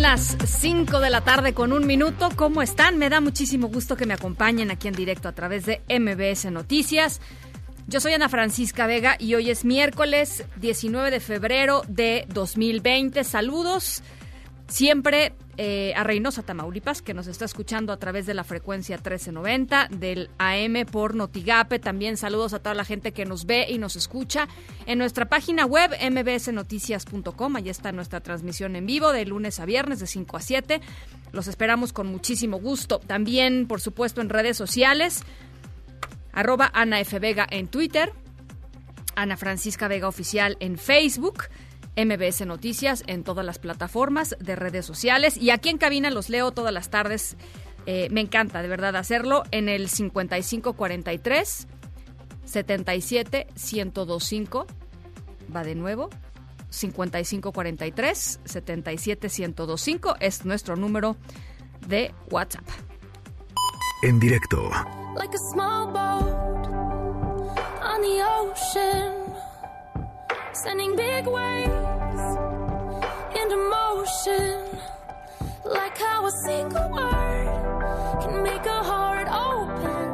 Las 5 de la tarde con un minuto. ¿Cómo están? Me da muchísimo gusto que me acompañen aquí en directo a través de MBS Noticias. Yo soy Ana Francisca Vega y hoy es miércoles 19 de febrero de 2020. Saludos siempre eh, a Reynosa, Tamaulipas, que nos está escuchando a través de la frecuencia 1390 del AM por Notigape. También saludos a toda la gente que nos ve y nos escucha en nuestra página web mbsnoticias.com. Allí está nuestra transmisión en vivo de lunes a viernes de 5 a 7. Los esperamos con muchísimo gusto. También, por supuesto, en redes sociales. Arroba Ana F. Vega en Twitter. Ana Francisca Vega Oficial en Facebook. MBS Noticias en todas las plataformas de redes sociales. Y aquí en cabina los leo todas las tardes. Eh, me encanta, de verdad, hacerlo en el 5543 77 1025. Va de nuevo. 5543 77 1025 es nuestro número de WhatsApp. En directo like a small boat on the ocean, sending big waves into motion. Like how a single word can make a heart open.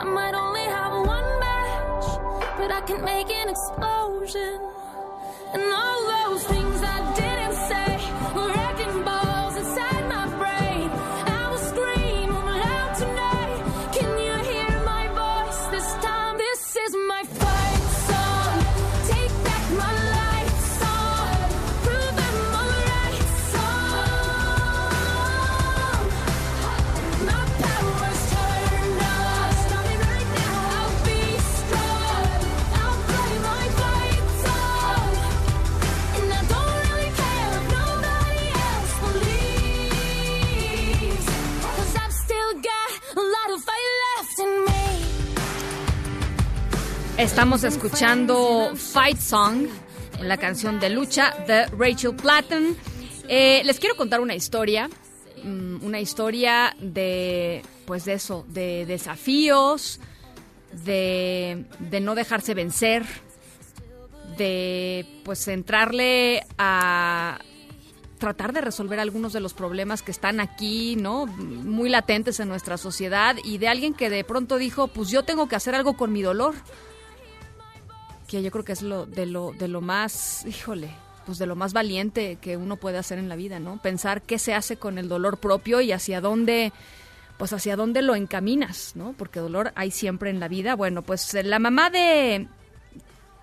I might only have one match, but I can make an explosion. And all those things I didn't Estamos escuchando Fight Song, la canción de lucha de Rachel Platten. Eh, les quiero contar una historia, mm, una historia de, pues de eso, de desafíos, de, de no dejarse vencer, de pues entrarle a tratar de resolver algunos de los problemas que están aquí, ¿no? Muy latentes en nuestra sociedad y de alguien que de pronto dijo, pues yo tengo que hacer algo con mi dolor que yo creo que es lo de lo de lo más, híjole, pues de lo más valiente que uno puede hacer en la vida, ¿no? Pensar qué se hace con el dolor propio y hacia dónde pues hacia dónde lo encaminas, ¿no? Porque dolor hay siempre en la vida. Bueno, pues eh, la mamá de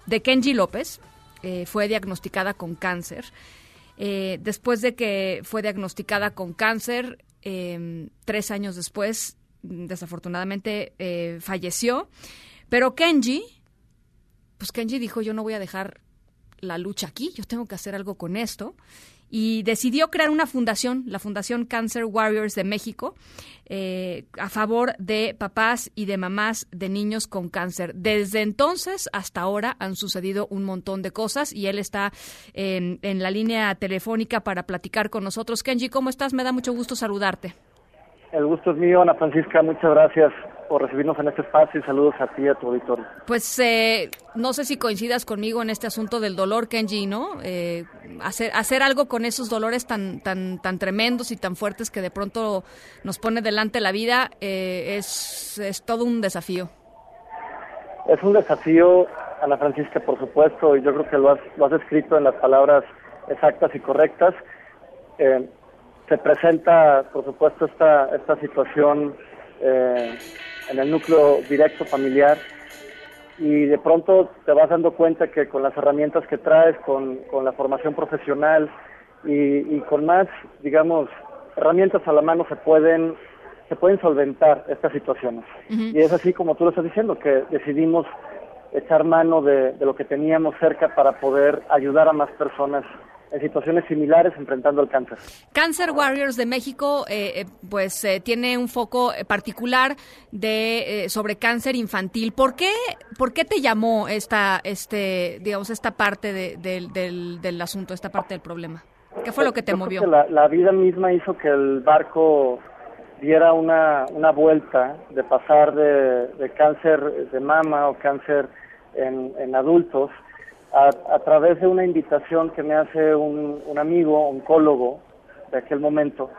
de Kenji López eh, fue diagnosticada con cáncer. Eh, después de que fue diagnosticada con cáncer, eh, tres años después, desafortunadamente, eh, falleció. Pero Kenji, pues Kenji dijo, yo no voy a dejar la lucha aquí, yo tengo que hacer algo con esto. Y decidió crear una fundación, la Fundación Cancer Warriors de México, eh, a favor de papás y de mamás de niños con cáncer. Desde entonces hasta ahora han sucedido un montón de cosas y él está en, en la línea telefónica para platicar con nosotros. Kenji, ¿cómo estás? Me da mucho gusto saludarte. El gusto es mío, Ana Francisca. Muchas gracias por recibirnos en este espacio y saludos a ti y a tu auditorio. Pues eh, no sé si coincidas conmigo en este asunto del dolor, Kenji, ¿no? Eh, hacer, hacer algo con esos dolores tan, tan, tan tremendos y tan fuertes que de pronto nos pone delante la vida eh, es, es todo un desafío. Es un desafío, Ana Francisca, por supuesto, y yo creo que lo has, lo has escrito en las palabras exactas y correctas. Eh, se presenta, por supuesto, esta, esta situación eh, en el núcleo directo familiar y de pronto te vas dando cuenta que con las herramientas que traes, con, con la formación profesional y, y con más, digamos, herramientas a la mano se pueden se pueden solventar estas situaciones. Y es así como tú lo estás diciendo, que decidimos echar mano de, de lo que teníamos cerca para poder ayudar a más personas en situaciones similares enfrentando el cáncer. Cancer Warriors de México, eh, eh, pues eh, tiene un foco eh, particular de eh, sobre cáncer infantil. ¿Por qué, por qué te llamó esta, este, digamos, esta parte de- del, del, del asunto, esta parte del problema? ¿Qué fue lo que te Yo creo movió? que la, la vida misma hizo que el barco diera una, una vuelta de pasar de, de cáncer de mama o cáncer en, en adultos a, a través de una invitación que me hace un, un amigo, oncólogo de aquel momento.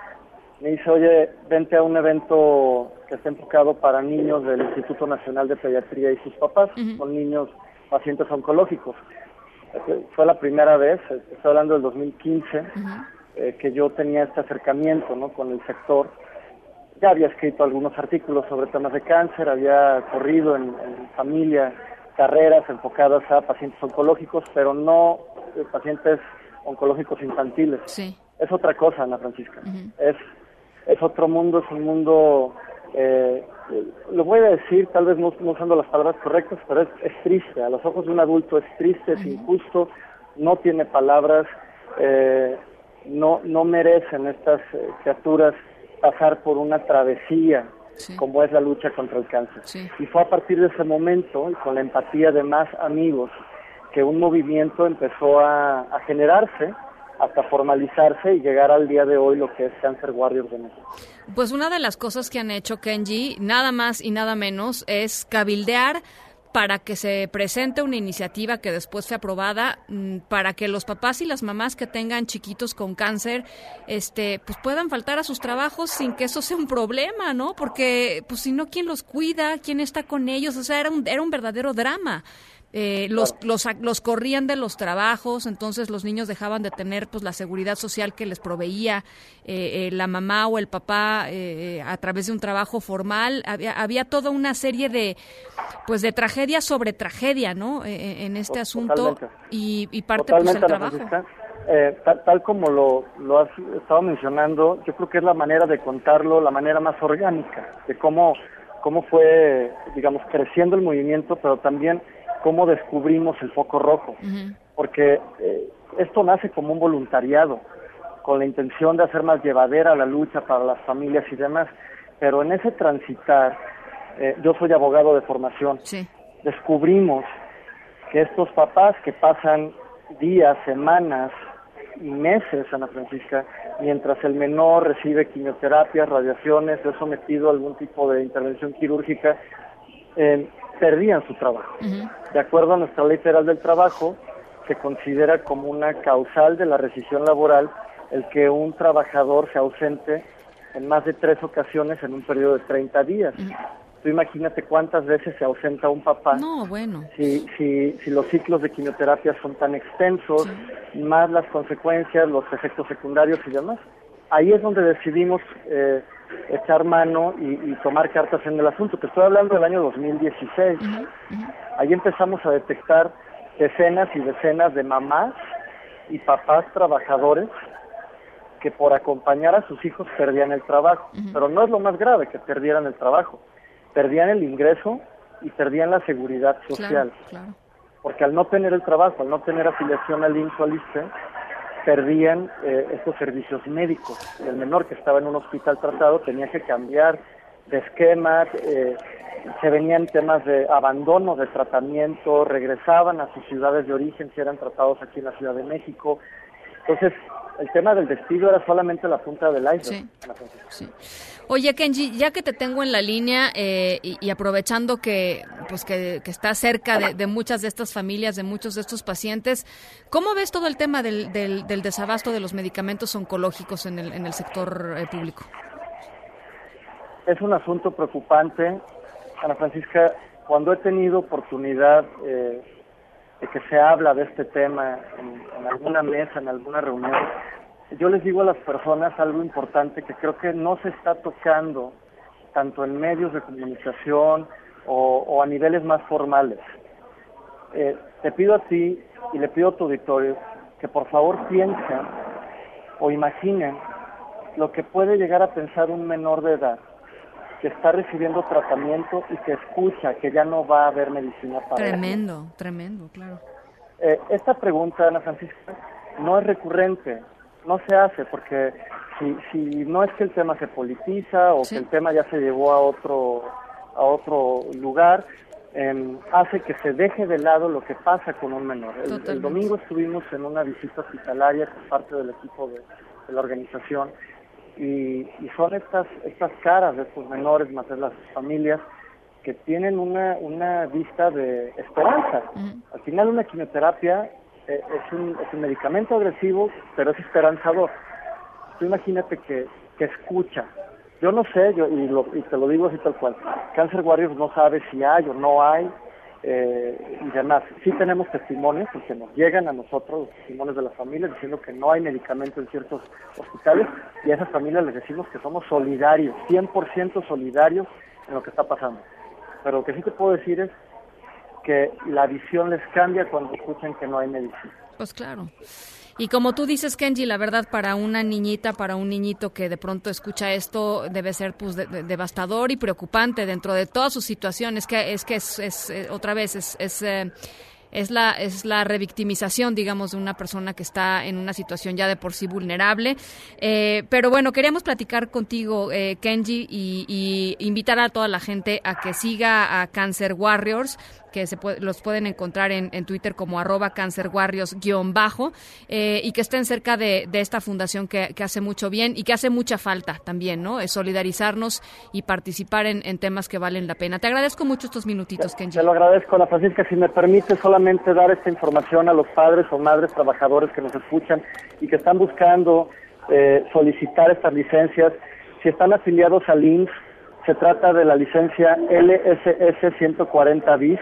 Me dice, oye, vente a un evento que está enfocado para niños del Instituto Nacional de Pediatría y sus papás, son niños pacientes oncológicos. Eh, Fue la primera vez, eh, estoy hablando del 2015, eh, que yo tenía este acercamiento ¿no? con el sector. Ya había escrito algunos artículos sobre temas de cáncer, había corrido en, en familia carreras enfocadas a pacientes oncológicos, pero no eh, pacientes oncológicos infantiles. Sí. Es otra cosa, Ana Francisca. es, es otro mundo, es un mundo, eh, eh, lo voy a decir tal vez no, no usando las palabras correctas, pero es, es triste. A los ojos de un adulto es triste, es injusto, no tiene palabras, eh, no, no merecen estas eh, criaturas pasar por una travesía Sí. como es la lucha contra el cáncer. Sí. Y fue a partir de ese momento, y con la empatía de más amigos, que un movimiento empezó a, a generarse hasta formalizarse y llegar al día de hoy lo que es Cancer Warriors de México. Pues una de las cosas que han hecho Kenji, nada más y nada menos, es cabildear para que se presente una iniciativa que después fue aprobada mm, para que los papás y las mamás que tengan chiquitos con cáncer este pues puedan faltar a sus trabajos sin que eso sea un problema, ¿no? Porque pues si no quién los cuida, quién está con ellos, o sea, era un era un verdadero drama. Eh, los, los, los corrían de los trabajos, entonces los niños dejaban de tener pues la seguridad social que les proveía eh, eh, la mamá o el papá eh, a través de un trabajo formal. Había, había toda una serie de pues de tragedia sobre tragedia, ¿no? Eh, en este asunto Totalmente. y, y parte pues Totalmente, el Ana trabajo. Eh, tal, tal como lo, lo has estado mencionando, yo creo que es la manera de contarlo, la manera más orgánica, de cómo, cómo fue, digamos, creciendo el movimiento, pero también cómo descubrimos el foco rojo. Porque eh, esto nace como un voluntariado, con la intención de hacer más llevadera la lucha para las familias y demás, pero en ese transitar, eh, yo soy abogado de formación, Sí. descubrimos que estos papás que pasan días, semanas y meses, Ana Francisca, mientras el menor recibe quimioterapias, radiaciones, es sometido a algún tipo de intervención quirúrgica, eh, perdían su trabajo. De acuerdo a nuestra ley federal del trabajo, se considera como una causal de la rescisión laboral el que un trabajador se ausente en más de tres ocasiones en un periodo de 30 días. Tú imagínate cuántas veces se ausenta un papá No, bueno. si, si, si los ciclos de quimioterapia son tan extensos, más las consecuencias, los efectos secundarios y demás. Ahí es donde decidimos eh, echar mano y, y tomar cartas en el asunto. Te estoy hablando del año 2016. Ahí empezamos a detectar decenas y decenas de mamás y papás trabajadores que por acompañar a sus hijos perdían el trabajo. Pero no es lo más grave que perdieran el trabajo. Perdían el ingreso y perdían la seguridad social. Claro, claro. Porque al no tener el trabajo, al no tener afiliación al IMSS o al ISSSTE, perdían eh, estos servicios médicos. El menor que estaba en un hospital tratado tenía que cambiar de esquema, eh, se venían temas de abandono de tratamiento, regresaban a sus ciudades de origen si eran tratados aquí en la Ciudad de México. Entonces, el tema del despido era solamente la punta del iceberg. Sí. Sí. Oye, Kenji, ya que te tengo en la línea eh, y, aprovechando que pues que, que estás cerca de, de muchas de estas familias, de muchos de estos pacientes, ¿cómo ves todo el tema del, del, del desabasto de los medicamentos oncológicos en el, sector eh, público? Es un asunto preocupante, Ana Francisca. Cuando he tenido oportunidad eh, de que se habla de este tema en alguna mesa, en alguna reunión, yo les digo a las personas algo importante que creo que no se está tocando tanto en medios de comunicación o, o a niveles más formales. Eh, te pido a ti y le pido a tu auditorio que por favor piensen o imaginen lo que puede llegar a pensar un menor de edad que está recibiendo tratamiento y que escucha que ya no va a haber medicina para él. Tremendo, tremendo, claro. Eh, esta pregunta, Ana Francisca, no es recurrente, no se hace porque si, si no es que el tema se politiza o Sí. que el tema ya se llevó a otro, a otro lugar, em, hace que se deje de lado lo que pasa con un menor. El- domingo estuvimos en una visita hospitalaria con parte del equipo de, de la organización y, y son estas, estas caras de estos menores, más de las familias, que tienen una, una vista de esperanza. Al final una quimioterapia es, un, es un medicamento agresivo, pero es esperanzador. Tú imagínate que, que escucha. Yo no sé, yo y, lo, y te lo digo así tal cual. Cancer Warriors no sabe si hay o no hay eh, y demás. Sí tenemos testimonios, porque nos llegan a nosotros los testimonios de las familias diciendo que no hay medicamento en ciertos hospitales y a esas familias les decimos que somos solidarios, 100% solidarios en lo que está pasando. Pero lo que sí te puedo decir es que la visión les cambia cuando escuchan que no hay medicina. Pues claro. Y como tú dices, Kenji, la verdad para una niñita, para un niñito que de pronto escucha esto, debe ser pues de- de- devastador y preocupante dentro de todas sus situaciones. Que es que es, es, eh, otra vez es es, eh, es la es la revictimización, digamos, de una persona que está en una situación ya de por sí vulnerable. Eh, pero bueno, queríamos platicar contigo, eh, Kenji, y, y invitar a toda la gente a que siga a Cancer Warriors que se puede- los pueden encontrar en, en Twitter como arroba cancerwarriors-bajo eh, y que estén cerca de, de esta fundación que, que hace mucho bien y que hace mucha falta también, ¿no? Es solidarizarnos y participar en, en temas que valen la pena. Te agradezco mucho estos minutitos, Kenji. Te lo agradezco, Ana Francisca. Si me permite solamente dar esta información a los padres o madres trabajadores que nos escuchan y que están buscando eh, solicitar estas licencias, si están afiliados al IMSS, se trata de la licencia LSS 140 bis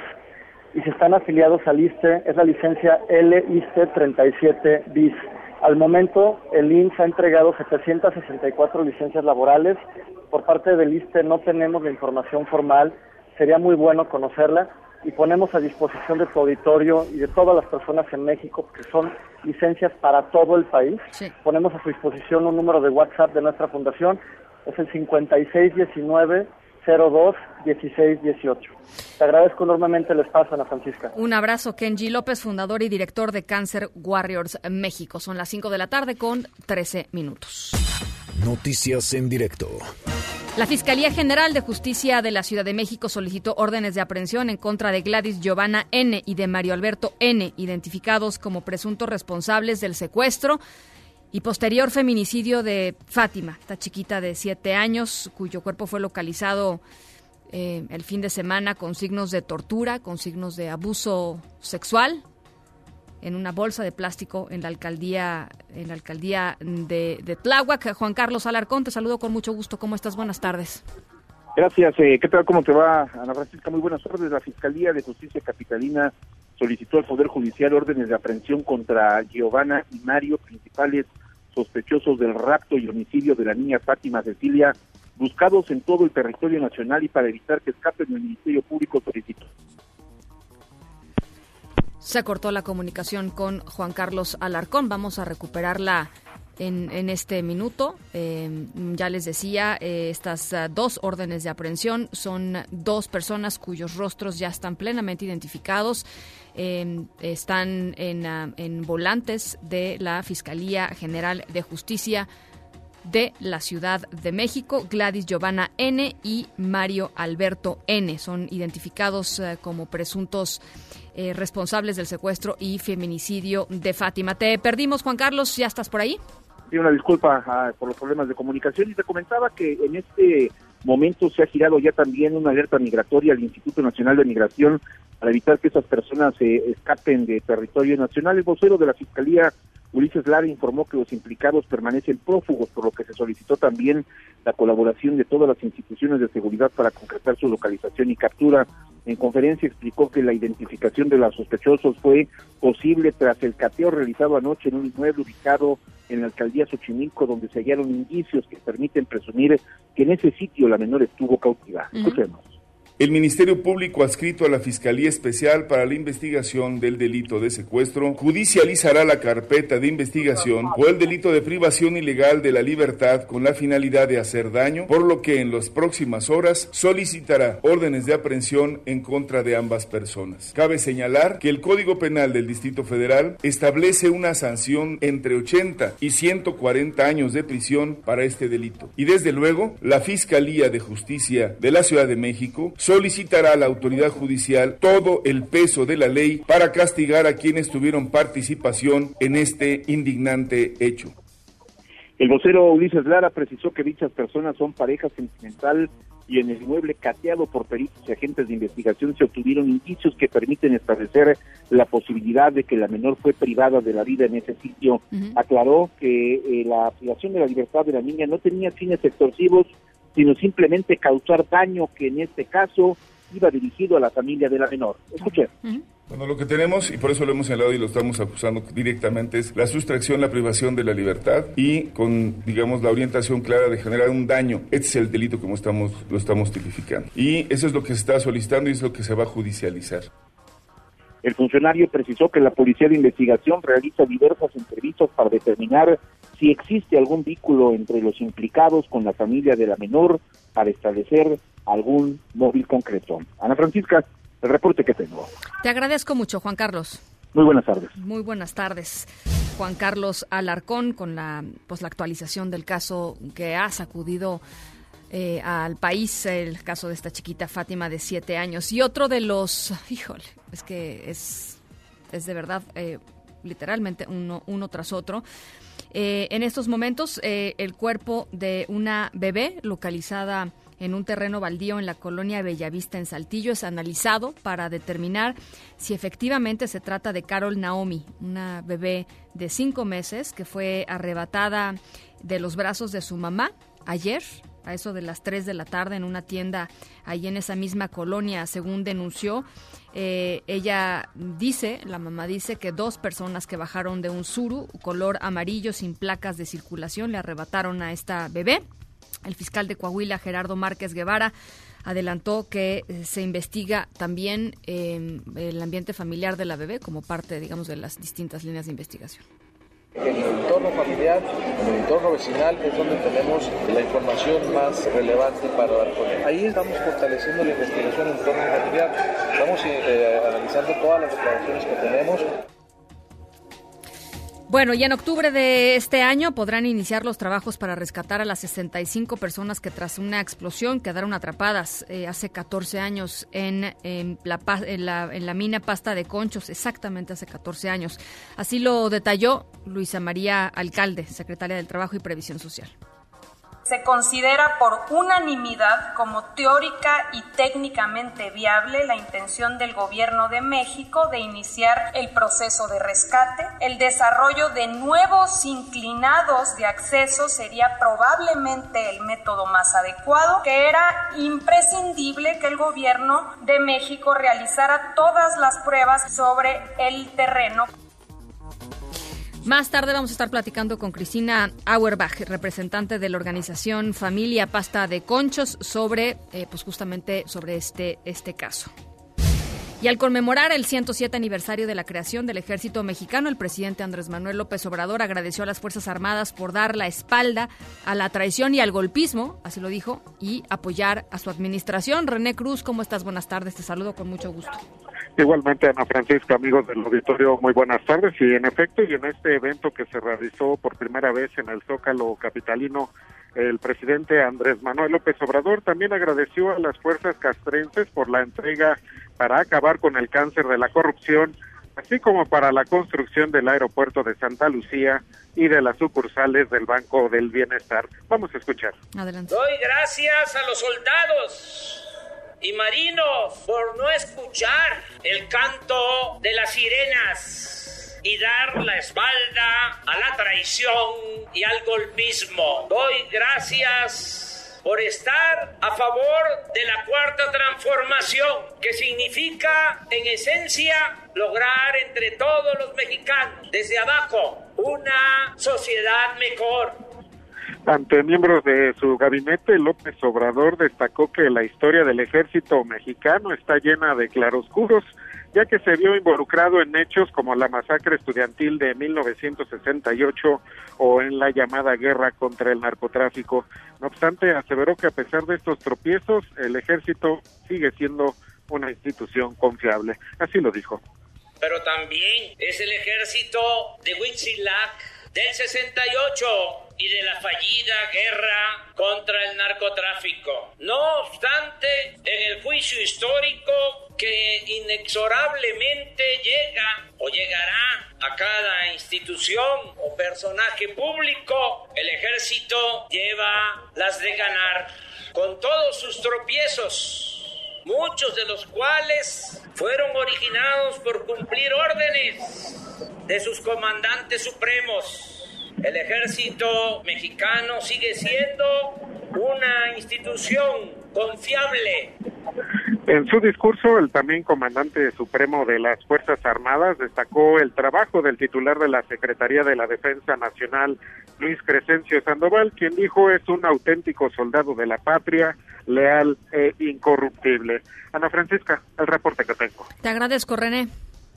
y si están afiliados al ISTE, es la licencia LISTE 37 bis. Al momento, el IMSS ha entregado 764 licencias laborales. Por parte del ISTE no tenemos la información formal, sería muy bueno conocerla y ponemos a disposición de tu auditorio y de todas las personas en México, que son licencias para todo el país. Sí. Ponemos a su disposición un número de WhatsApp de nuestra fundación, es el 5619 02 1618. Te agradezco enormemente el espacio, Ana Francisca. Un abrazo, Kenji López, fundador y director de Cancer Warriors México. Son las 5 de la tarde con 13 minutos. Noticias en directo. La Fiscalía General de Justicia de la Ciudad de México solicitó órdenes de aprehensión en contra de Gladys Giovanna N. y de Mario Alberto N., identificados como presuntos responsables del secuestro y posterior feminicidio de Fátima, esta chiquita de siete años, cuyo cuerpo fue localizado eh, el fin de semana con signos de tortura, con signos de abuso sexual en una bolsa de plástico en la alcaldía en la alcaldía de, de Tláhuac. Juan Carlos Alarcón, te saludo con mucho gusto. ¿Cómo estás? Buenas tardes. Gracias. eh, ¿Qué tal? ¿Cómo te va, Ana Francisca? Muy buenas tardes. La Fiscalía de Justicia Capitalina solicitó al Poder Judicial órdenes de aprehensión contra Giovanna y Mario, principales sospechosos del rapto y homicidio de la niña Fátima Cecilia, buscados en todo el territorio nacional y para evitar que escapen el Ministerio Público solicitó Se cortó la comunicación con Juan Carlos Alarcón. Vamos a recuperarla en, este minuto. Eh, ya les decía, eh, estas ah, dos órdenes de aprehensión son dos personas cuyos rostros ya están plenamente identificados. Eh, están en, ah, en volantes de la Fiscalía General de Justicia de la Ciudad de México, Gladys Giovanna N. y Mario Alberto N. Son identificados eh, como presuntos eh, responsables del secuestro y feminicidio de Fátima. Te perdimos, Juan Carlos, ¿ya estás por ahí? Pido una disculpa ah, por los problemas de comunicación y te comentaba que en este momento se ha girado ya también una alerta migratoria al Instituto Nacional de Migración para evitar que esas personas eh, escapen de territorio nacional. El vocero de la Fiscalía, Ulises Lara, informó que los implicados permanecen prófugos, por lo que se solicitó también la colaboración de todas las instituciones de seguridad para concretar su localización y captura. En conferencia explicó que la identificación de los sospechosos fue posible tras el cateo realizado anoche en un inmueble ubicado en la alcaldía Xochimilco, donde se hallaron indicios que permiten presumir que en ese sitio la menor estuvo cautiva. Escuchemos. El Ministerio Público adscrito a la Fiscalía Especial para la Investigación del Delito de Secuestro judicializará la carpeta de investigación por el delito de privación ilegal de la libertad con la finalidad de hacer daño, por lo que en las próximas horas solicitará órdenes de aprehensión en contra de ambas personas. Cabe señalar que el Código Penal del Distrito Federal establece una sanción entre 80 y 140 años de prisión para este delito. Y desde luego, la Fiscalía de Justicia de la Ciudad de México solicitará a la autoridad judicial todo el peso de la ley para castigar a quienes tuvieron participación en este indignante hecho. El vocero Ulises Lara precisó que dichas personas son pareja sentimental y en el inmueble cateado por peritos y agentes de investigación se obtuvieron indicios que permiten establecer la posibilidad de que la menor fue privada de la vida en ese sitio. Aclaró que eh, la privación de la libertad de la niña no tenía fines extorsivos, sino simplemente causar daño que en este caso iba dirigido a la familia de la menor. Escuche. Bueno, lo que tenemos, y por eso lo hemos señalado y lo estamos acusando directamente, es la sustracción, la privación de la libertad y con, digamos, la orientación clara de generar un daño. Este es el delito como estamos, lo estamos tipificando. Y eso es lo que se está solicitando y es lo que se va a judicializar. El funcionario precisó que la Policía de Investigación realiza diversas entrevistas para determinar si existe algún vínculo entre los implicados con la familia de la menor para establecer algún móvil concreto. Ana Francisca, el reporte que tengo. Te agradezco mucho, Juan Carlos. Muy buenas tardes. Muy buenas tardes. Juan Carlos Alarcón con la, pues, la actualización del caso que ha sacudido eh, al país, el caso de esta chiquita Fátima de siete años. Y otro de los, híjole, es que es, es de verdad eh, literalmente uno, uno tras otro. Eh, en estos momentos, el cuerpo de una bebé localizada en un terreno baldío en la colonia Bellavista en Saltillo es analizado para determinar si efectivamente se trata de Carol Naomi, una bebé de cinco meses que fue arrebatada de los brazos de su mamá ayer a eso de las 3 de la tarde en una tienda ahí en esa misma colonia, según denunció. Eh, ella dice, la mamá dice que dos personas que bajaron de un suru color amarillo sin placas de circulación le arrebataron a esta bebé. El fiscal de Coahuila, Gerardo Márquez Guevara, adelantó que eh, se investiga también eh, el ambiente familiar de la bebé como parte, digamos, de las distintas líneas de investigación. En el entorno familiar, en el entorno vecinal es donde tenemos la información más relevante para dar con él. Ahí estamos fortaleciendo la investigación en el entorno familiar, estamos eh, analizando todas las declaraciones que tenemos. Bueno, y en octubre de este año podrán iniciar los trabajos para rescatar a las 65 personas que tras una explosión quedaron atrapadas eh, hace 14 años en, la, en la mina Pasta de Conchos, exactamente hace 14 años. Así lo detalló Luisa María Alcalde, secretaria del Trabajo y Previsión Social se considera por unanimidad como teórica y técnicamente viable la intención del Gobierno de México de iniciar el proceso de rescate. El desarrollo de nuevos inclinados de acceso sería probablemente el método más adecuado, que era imprescindible que el Gobierno de México realizara todas las pruebas sobre el terreno. Más tarde vamos a estar platicando con Cristina Auerbach, representante de la organización Familia Pasta de Conchos, sobre, eh, pues justamente sobre este, este caso. Y al conmemorar el 107 aniversario de la creación del ejército mexicano, el presidente Andrés Manuel López Obrador agradeció a las Fuerzas Armadas por dar la espalda a la traición y al golpismo, así lo dijo, y apoyar a su administración. René Cruz, ¿cómo estás? Buenas tardes, te saludo con mucho gusto. Igualmente, Ana Francisca, amigos del auditorio, muy buenas tardes. Y en efecto, y en este evento que se realizó por primera vez en el Zócalo Capitalino, el presidente Andrés Manuel López Obrador también agradeció a las fuerzas castrenses por la entrega para acabar con el cáncer de la corrupción, así como para la construcción del aeropuerto de Santa Lucía y de las sucursales del Banco del Bienestar. Vamos a escuchar. Adelante. Doy gracias a los soldados y marinos por no escuchar el canto de las sirenas y dar la espalda a la traición y al golpismo. Doy gracias por estar a favor de la cuarta transformación, que significa en esencia lograr entre todos los mexicanos, desde abajo, una sociedad mejor. Ante miembros de su gabinete, López Obrador destacó que la historia del ejército mexicano está llena de claroscuros, ya que se vio involucrado en hechos como la masacre estudiantil de 1968 o en la llamada guerra contra el narcotráfico. No obstante, aseveró que a pesar de estos tropiezos, el ejército sigue siendo una institución confiable. Así lo dijo. Pero también es el ejército de Huitzilac del 68 y de la fallida guerra contra el narcotráfico. No obstante, en el juicio histórico que inexorablemente llega o llegará a cada institución o personaje público, el ejército lleva las de ganar con todos sus tropiezos, muchos de los cuales fueron originados por cumplir órdenes de sus comandantes supremos. El ejército mexicano sigue siendo una institución confiable. En su discurso, el también comandante supremo de las Fuerzas Armadas destacó el trabajo del titular de la Secretaría de la Defensa Nacional, Luis Crescencio Sandoval, quien dijo es un auténtico soldado de la patria, leal e incorruptible. Ana Francisca, el reporte que tengo. Te agradezco, René.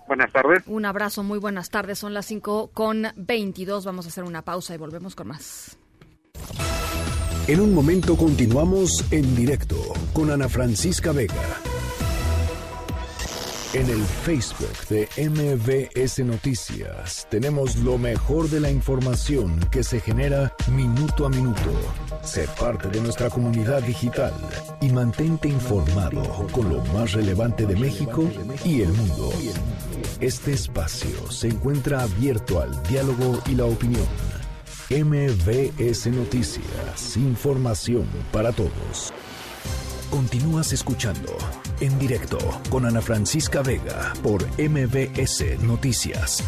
Buenas tardes. Un abrazo, muy buenas tardes. Son las 5 con 22. Vamos a hacer una pausa y volvemos con más. En un momento continuamos en directo con Ana Francisca Vega. En el Facebook de MBS Noticias tenemos lo mejor de la información que se genera minuto a minuto. Sé parte de nuestra comunidad digital y mantente informado con lo más relevante de México y el mundo. Este espacio se encuentra abierto al diálogo y la opinión. MBS Noticias, información para todos. Continúas escuchando en directo con Ana Francisca Vega por MBS Noticias.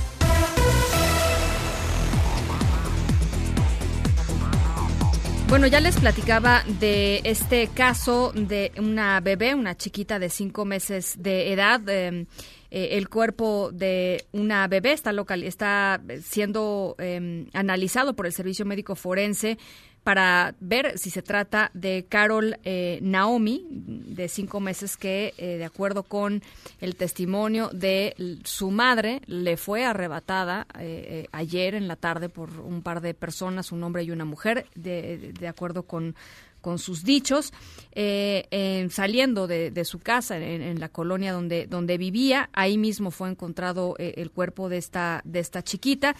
Bueno, ya les platicaba de este caso de una bebé, una chiquita de cinco meses de edad. Eh, eh, el cuerpo de una bebé está, local, está siendo eh, analizado por el Servicio Médico Forense para ver si se trata de Carol eh, Naomi, de cinco meses, que eh, de acuerdo con el testimonio de su madre, le fue arrebatada eh, ayer en la tarde por un par de personas, un hombre y una mujer, de, de acuerdo con con sus dichos, eh, saliendo de, su casa en, la colonia donde, donde vivía. Ahí mismo fue encontrado eh, el cuerpo de esta, de esta chiquita.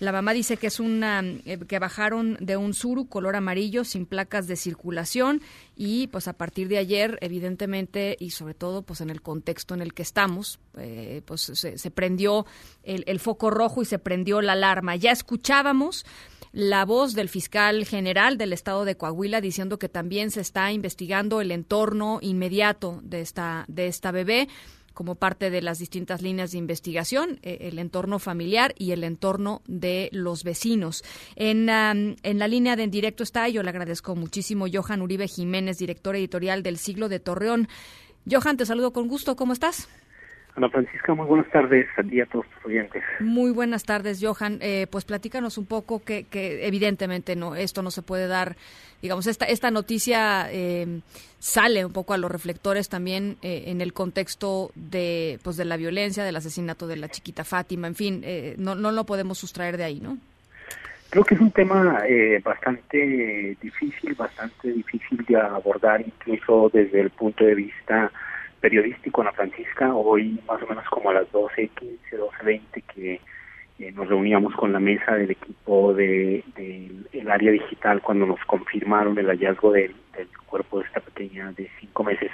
La mamá dice que es una eh, que bajaron de un suru color amarillo sin placas de circulación y pues a partir de ayer evidentemente y sobre todo pues en el contexto en el que estamos pues se, prendió el, el foco rojo y se prendió la alarma. Ya escuchábamos la voz del fiscal general del estado de Coahuila diciendo que también se está investigando el entorno inmediato de esta, de esta bebé como parte de las distintas líneas de investigación, eh, el entorno familiar y el entorno de los vecinos. En, en la línea de en directo está, yo le agradezco muchísimo, Johan Uribe Jiménez, director editorial del Siglo de Torreón. Johan, te saludo con gusto, ¿cómo estás? Ana Francisca, muy buenas tardes a ti a todos tus oyentes. Muy buenas tardes, Johan. Eh, pues platícanos un poco que, que, evidentemente no esto no se puede dar, digamos, esta, esta noticia eh, sale un poco a los reflectores también eh, en el contexto de, pues, de la violencia, del asesinato de la chiquita Fátima, en fin, no, no lo podemos sustraer de ahí, ¿no? Creo que es un tema bastante difícil, bastante difícil de abordar incluso desde el punto de vista periodístico Ana Francisca, hoy más o menos como a las 12.15, 12.20 que eh, nos reuníamos con la mesa del equipo de, el área digital cuando nos confirmaron el hallazgo del, cuerpo de esta pequeña de cinco meses.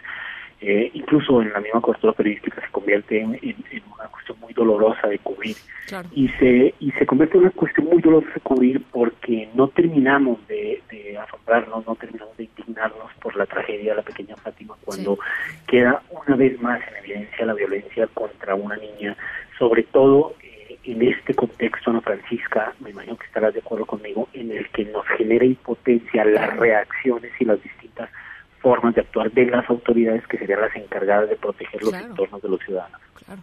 Eh, incluso en la misma cobertura periodística se convierte en, una cuestión muy dolorosa de cubrir. Y se y se convierte en una cuestión muy dolorosa de cubrir porque no terminamos de, asombrarnos, no terminamos de indignarnos por la tragedia de la pequeña Fátima cuando queda una vez más en evidencia la violencia contra una niña, sobre todo eh, en este contexto, Ana Francisca, me imagino que estarás de acuerdo conmigo, en el que nos genera impotencia las reacciones y las distintas formas de actuar de las autoridades que serían las encargadas de proteger los entornos de los ciudadanos. Claro.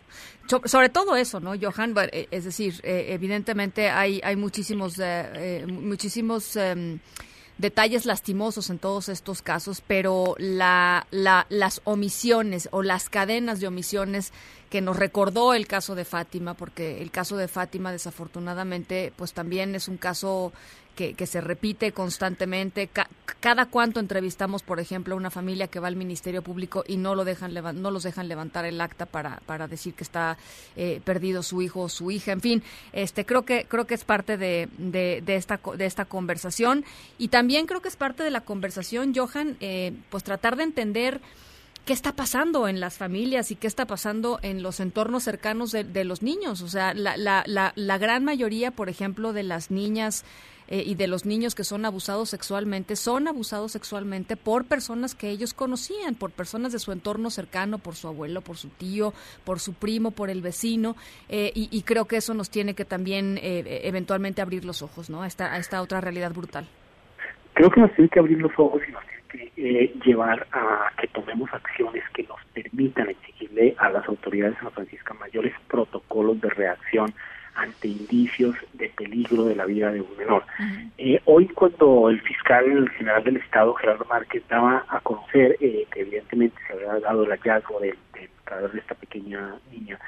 sobre todo eso, ¿no, Johan? Eh, es decir, eh, evidentemente hay, hay muchísimos, eh, muchísimos em, detalles lastimosos en todos estos casos, pero la, las omisiones o las cadenas de omisiones que nos recordó el caso de Fátima, porque el caso de Fátima desafortunadamente pues también es un caso que, que se repite constantemente. cada cuanto entrevistamos, por ejemplo, a una familia que va al Ministerio Público y no lo dejan no los dejan levantar el acta para, para decir que está eh, perdido su hijo o su hija. En fin, este creo que creo que es parte de, de, esta de esta conversación y también creo que es parte de la conversación, Johan, eh, pues tratar de entender qué está pasando en las familias y qué está pasando en los entornos cercanos de, de los niños. O sea, la, la, la, la, gran mayoría, por ejemplo, de las niñas eh, y de los niños que son abusados sexualmente son abusados sexualmente por personas que ellos conocían, por personas de su entorno cercano, por su abuelo, por su tío, por su primo, por el vecino, eh, y, creo que eso nos tiene que también eh, eventualmente abrir los ojos, ¿no? A esta, esta otra realidad brutal. Creo que nos tiene que abrir los ojos y nos tiene que llevar a que tomemos acciones que nos permitan exigirle a las autoridades de San Francisco mayores protocolos de reacción ante indicios de peligro de la vida de un menor. Eh, hoy cuando el fiscal general del Estado, Gerardo Márquez, daba a conocer eh, que evidentemente se había dado el hallazgo del, cadáver de esta pequeña niña,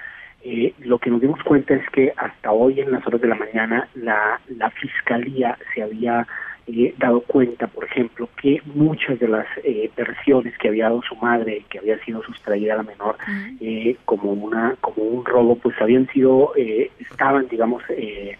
eh, lo que nos dimos cuenta es que hasta hoy en las horas de la mañana la, la fiscalía se había eh, dado cuenta, por ejemplo, que muchas de las eh, versiones que había dado su madre, que había sido sustraída a la menor eh, como una como un robo, pues habían sido eh, estaban, digamos, eh,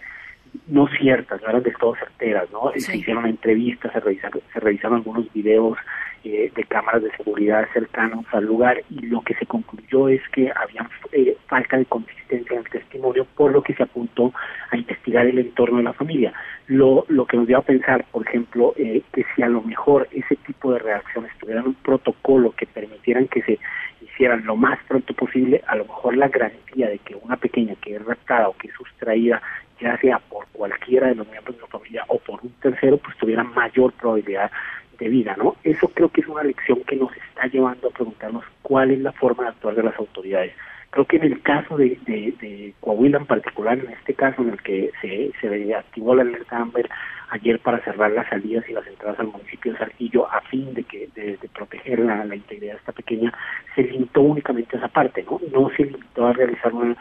no ciertas, no eran de todo certeras, ¿no? Se hicieron entrevistas, se revisaron, se revisaron algunos videos eh, de cámaras de seguridad cercanos al lugar y lo que se concluyó es que había eh, falta de consistencia en el testimonio, por lo que se apuntó a investigar el entorno de la familia. Lo, lo que nos dio a pensar, por ejemplo, eh, que si a lo mejor ese tipo de reacciones tuvieran un protocolo que permitieran que se hicieran lo más pronto posible, a lo mejor la garantía de que una pequeña que es raptada o que es sustraída ya sea por cualquiera de los miembros de la familia o por un tercero, pues tuviera mayor probabilidad de vida, ¿no? Eso creo que es una lección que nos está llevando a preguntarnos cuál es la forma de actuar de las autoridades. Creo que en el caso de, de, Coahuila en particular, en este caso en el que se, se activó la alerta Amber ayer para cerrar las salidas y las entradas al municipio de Saltillo a fin de que de, proteger la, la, integridad de esta pequeña, se limitó únicamente a esa parte, ¿no? No se limitó a realizar una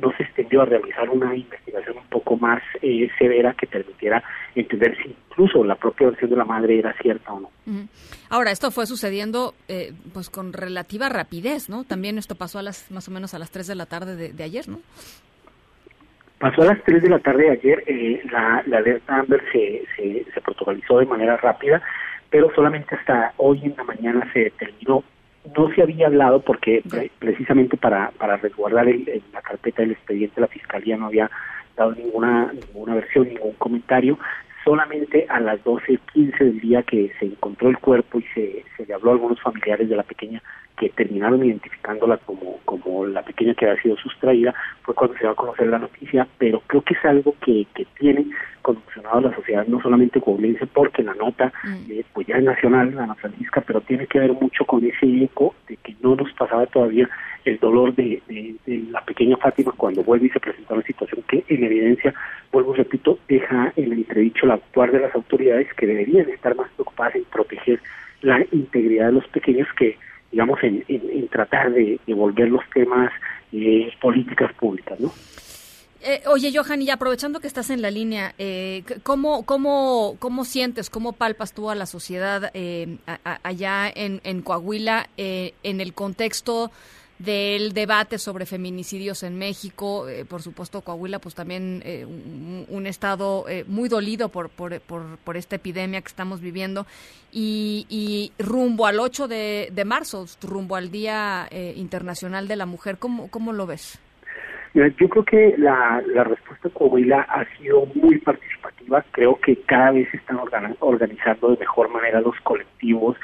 no, se extendió a realizar una investigación un poco más eh, severa que permitiera entender si incluso la propia versión de la madre era cierta o no. Ahora, esto fue sucediendo eh, pues con relativa rapidez, ¿no? También esto pasó a las más o menos a las 3 de la tarde de, ayer, ¿no? Pasó a las 3 de la tarde de ayer, eh, la, la alerta Amber se, se, se protocolizó de manera rápida, pero solamente hasta hoy en la mañana se terminó no se había hablado porque precisamente para, para resguardar el, la carpeta del expediente la fiscalía no había dado ninguna ninguna versión, ningún comentario. Solamente a las 12.15 del día que se encontró el cuerpo y se, se le habló a algunos familiares de la pequeña que terminaron identificándola como, como la pequeña que había sido sustraída, fue cuando se va a conocer la noticia, pero creo que es algo que, que tiene conmocionado la sociedad, no solamente coahuilense, porque la nota eh, pues ya es nacional, Ana Francisca, pero tiene que ver mucho con ese eco de que no nos pasaba todavía el dolor de, de, la pequeña Fátima cuando vuelve y se presenta una situación que en evidencia, vuelvo repito, deja en entredicho el actuar de las autoridades que deberían estar más preocupadas en proteger la integridad de los pequeños que digamos en, en, tratar de, de, volver los temas eh, políticas públicas, ¿no? Eh, oye, Johan, y aprovechando que estás en la línea, eh, ¿cómo, cómo, ¿cómo sientes, cómo palpas tú a la sociedad eh, allá en, en Coahuila eh, en el contexto del debate sobre feminicidios en México? por supuesto, Coahuila, pues también un, estado muy dolido por, por, por, esta epidemia que estamos viviendo y, y rumbo al 8 de, de marzo, rumbo al Día Internacional de la Mujer, ¿cómo, cómo lo ves? Yo creo que la, la respuesta de Coahuila ha sido muy participativa. Creo que cada vez están organizando de mejor manera los colectivos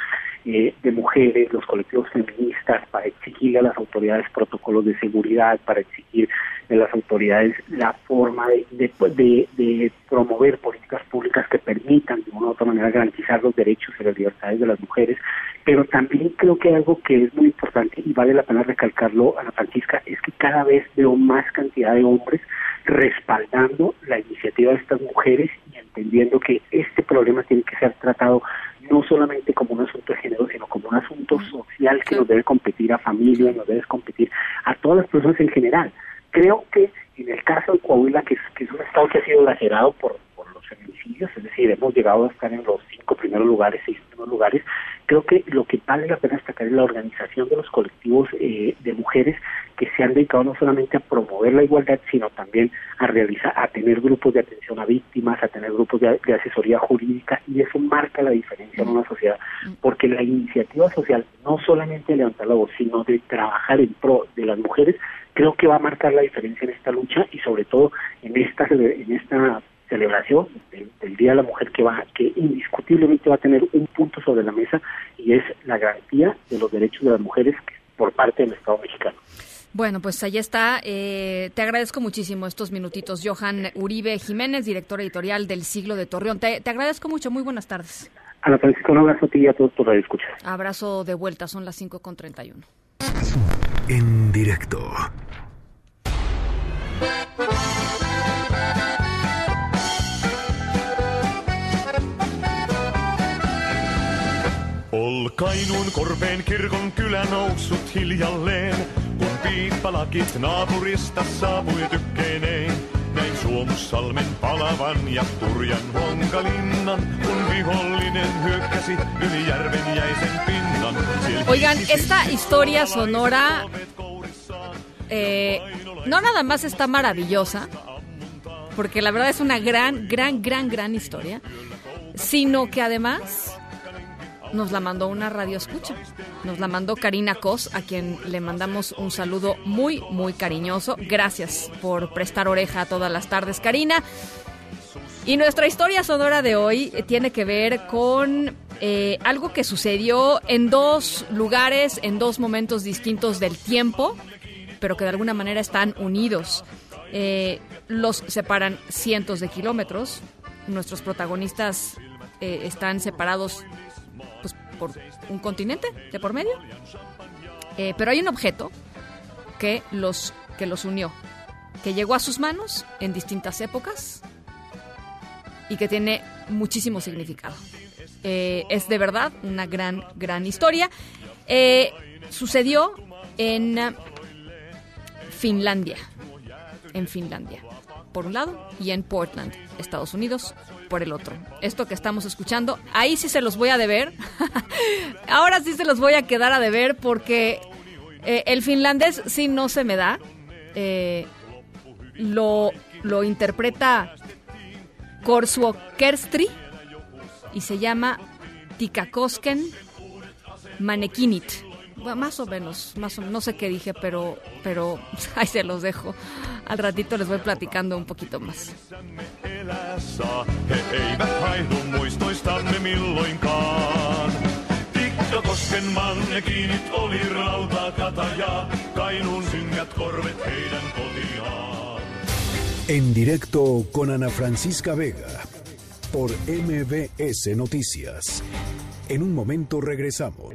eh, de mujeres, los colectivos feministas, para exigirle a las autoridades protocolos de seguridad, para exigir de las autoridades la forma de, de, de, promover políticas públicas que permitan de una u otra manera garantizar los derechos y las libertades de las mujeres, pero también creo que algo que es muy importante y vale la pena recalcarlo a la Francisca es que cada vez veo más cantidad de hombres respaldando la iniciativa de estas mujeres y entendiendo que este problema tiene que ser tratado no solamente como un asunto de género, sino como un asunto social que nos debe competir a familia, nos debe competir a todas las personas en general. Creo que en el caso de Coahuila, que es, un estado que ha sido lacerado por, feminicidios, es decir, hemos llegado a estar en los cinco primeros lugares, seis primeros lugares, creo que lo que vale la pena destacar es la organización de los colectivos eh, de mujeres que se han dedicado no solamente a promover la igualdad, sino también a realizar, a tener grupos de atención a víctimas, a tener grupos de, asesoría jurídica, y eso marca la diferencia en una sociedad, porque la iniciativa social, no solamente de levantar la voz, sino de trabajar en pro de las mujeres, creo que va a marcar la diferencia en esta lucha y sobre todo en esta en esta celebración del, Día de la Mujer que va que indiscutiblemente va a tener un punto sobre la mesa y es la garantía de los derechos de las mujeres por parte del Estado mexicano. Bueno, pues ahí está. Eh, te agradezco muchísimo estos minutitos. Johan Uribe Jiménez, director editorial del Siglo de Torreón. Te, agradezco mucho. Muy buenas tardes. A la Francisco, un abrazo a ti y a todos por la escucha. Abrazo de vuelta. Son las 5.31. En directo. Ol Kainuun korpeen kirkon kylä noussut hiljalleen, kun piippalakit naapurista saapui tykkeineen. Näin Suomussalmen palavan ja turjan honkalinnan, kun vihollinen hyökkäsi yli järven jäisen pinnan. Oigan, esta historia sonora eh, no nada más está maravillosa, porque la verdad es una gran, gran, gran, gran historia, sino que además nos la mandó una radio escucha. Nos la mandó Karina Cos, a quien le mandamos un saludo muy, muy cariñoso. Gracias por prestar oreja todas las tardes, Karina. Y nuestra historia sonora de hoy tiene que ver con eh, algo que sucedió en dos lugares, en dos momentos distintos del tiempo, pero que de alguna manera están unidos. Eh, los separan cientos de kilómetros. Nuestros protagonistas eh, están separados por un continente de por medio. Eh, pero hay un objeto que los, que los unió, que llegó a sus manos en distintas épocas y que tiene muchísimo significado. Eh, es de verdad una gran, gran historia. Eh, sucedió en Finlandia. En Finlandia, por un lado, y en Portland, Estados Unidos, por el otro. Esto que estamos escuchando, ahí sí se los voy a deber. Ahora sí se los voy a quedar a deber porque eh, el finlandés sí no se me da. Eh, lo, lo interpreta Korsuo Kerstri y se llama Tikakosken Manekinit más o menos, más o, no sé qué dije, pero, pero ahí se los dejo. Al ratito les voy platicando un poquito más. En directo con Ana Francisca Vega por MBS Noticias. En un momento regresamos.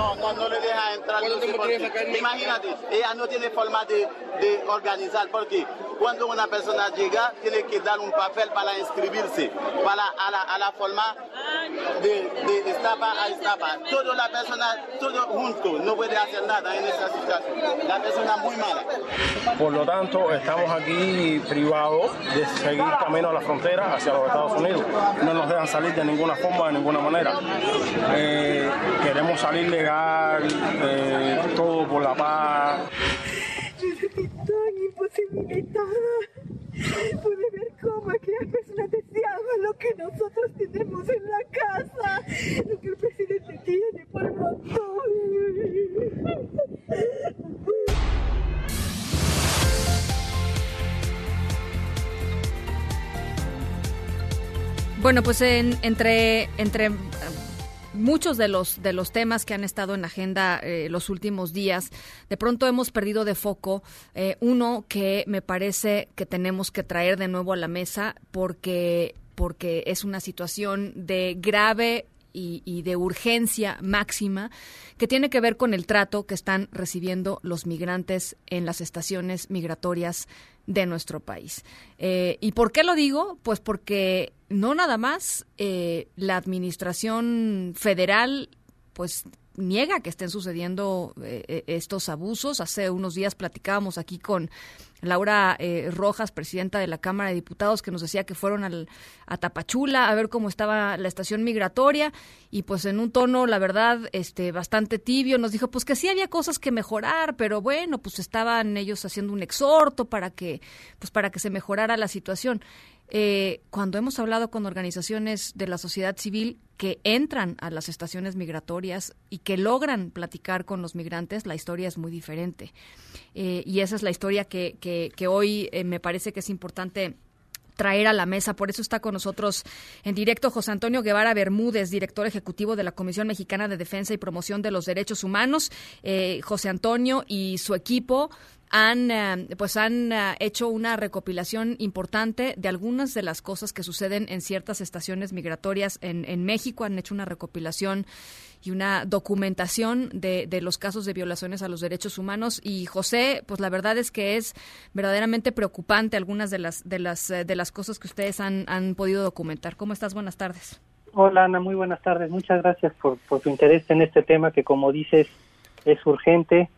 No, no, no le deja entrar. Imagínate, ella no tiene forma de, de organizar porque cuando una persona llega tiene que dar un papel para inscribirse, para a la, a la forma de, de estapa a estapa. Toda la persona, todo junto, no puede hacer nada en esa situación. La persona muy mala. Por lo tanto, estamos aquí privados de seguir camino a la frontera hacia los Estados Unidos. No nos dejan salir de ninguna forma, de ninguna manera. Eh, queremos salir legal, eh, todo por la paz imposibilitada. Puede ver cómo aquella persona deseaba lo que nosotros tenemos en la casa, lo que el presidente tiene por montón. Bueno, pues en, entre, entre muchos de los de los temas que han estado en la agenda eh, los últimos días, de pronto hemos perdido de foco eh, uno que me parece que tenemos que traer de nuevo a la mesa porque porque es una situación de grave y, de urgencia máxima que tiene que ver con el trato que están recibiendo los migrantes en las estaciones migratorias de nuestro país. Eh, ¿Y por qué lo digo? Pues porque no nada más eh, la administración federal pues niega que estén sucediendo eh, estos abusos. Hace unos días platicábamos aquí con Laura eh, Rojas, presidenta de la Cámara de Diputados, que nos decía que fueron al, a Tapachula a ver cómo estaba la estación migratoria y pues en un tono, la verdad, este bastante tibio, nos dijo pues que sí había cosas que mejorar, pero bueno, pues estaban ellos haciendo un exhorto para que pues para que se mejorara la situación. Eh, cuando hemos hablado con organizaciones de la sociedad civil que entran a las estaciones migratorias y que logran platicar con los migrantes, la historia es muy diferente. Eh, y esa es la historia que, que, hoy eh, me parece que es importante traer a la mesa. Por eso está con nosotros en directo José Antonio Guevara Bermúdez, director ejecutivo de la Comisión Mexicana de Defensa y Promoción de los Derechos Humanos. José Antonio y su equipo han eh, pues han eh, hecho una recopilación importante de algunas de las cosas que suceden en ciertas estaciones migratorias en, en México. Han hecho una recopilación y una documentación de, de, los casos de violaciones a los derechos humanos. Y José, pues la verdad es que es verdaderamente preocupante algunas de las de las eh, de las cosas que ustedes han, han podido documentar. ¿Cómo estás? Buenas tardes. Hola Ana, muy buenas tardes. Muchas gracias por, por tu interés en este tema que como dices es urgente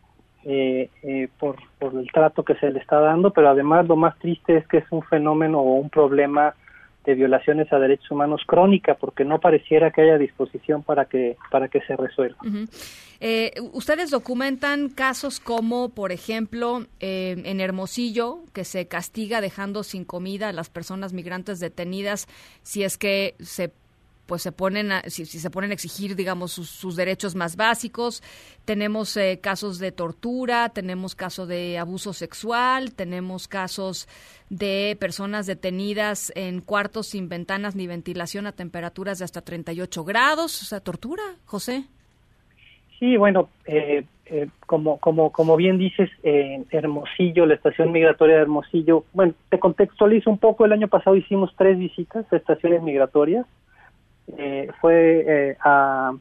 eh, eh, por, por el trato que se le está dando, pero además lo más triste es que es un fenómeno o un problema de violaciones a derechos humanos crónica, porque no pareciera que haya disposición para que para que se resuelva. Eh, ustedes documentan casos como, por ejemplo, en Hermosillo, que se castiga dejando sin comida a las personas migrantes detenidas si es que se pues se ponen si, se ponen a exigir digamos sus, derechos más básicos. Tenemos eh, casos de tortura tenemos casos de abuso sexual tenemos casos de personas detenidas en cuartos sin ventanas ni ventilación a temperaturas de hasta 38 grados. O sea tortura José. Sí bueno eh, eh, como como como bien dices en Hermosillo la estación migratoria de Hermosillo bueno te contextualizo un poco. El año pasado hicimos tres visitas a estaciones migratorias eh, fue eh, a,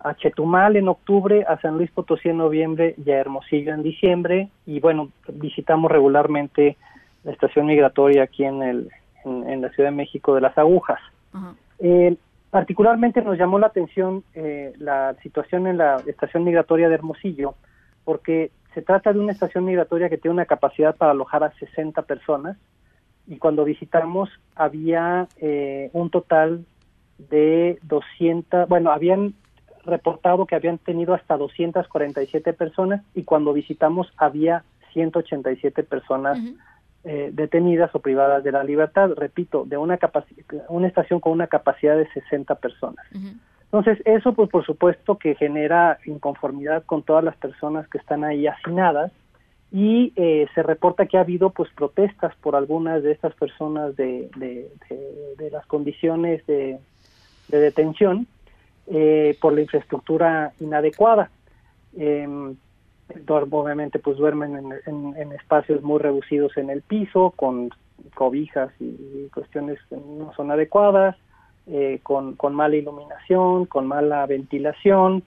a, Chetumal en octubre, a San Luis Potosí en noviembre y a Hermosillo en diciembre. Y bueno, visitamos regularmente la estación migratoria aquí en, el, en, la Ciudad de México de las Agujas. Eh, particularmente nos llamó la atención la situación en la estación migratoria de Hermosillo, porque se trata de una estación migratoria que tiene una capacidad para alojar a 60 personas y cuando visitamos había un total de 200, bueno, habían reportado que habían tenido hasta 247 personas y cuando visitamos había 187 personas eh, detenidas o privadas de la libertad, repito, de una una estación con una capacidad de 60 personas. Entonces, eso pues por supuesto que genera inconformidad con todas las personas que están ahí hacinadas y eh, se reporta que ha habido pues protestas por algunas de estas personas de, de las condiciones de, de detención eh, por la infraestructura inadecuada. Eh, obviamente pues duermen en, espacios muy reducidos en el piso, con cobijas y, cuestiones que no son adecuadas, eh, con, con, mala iluminación, con mala ventilación,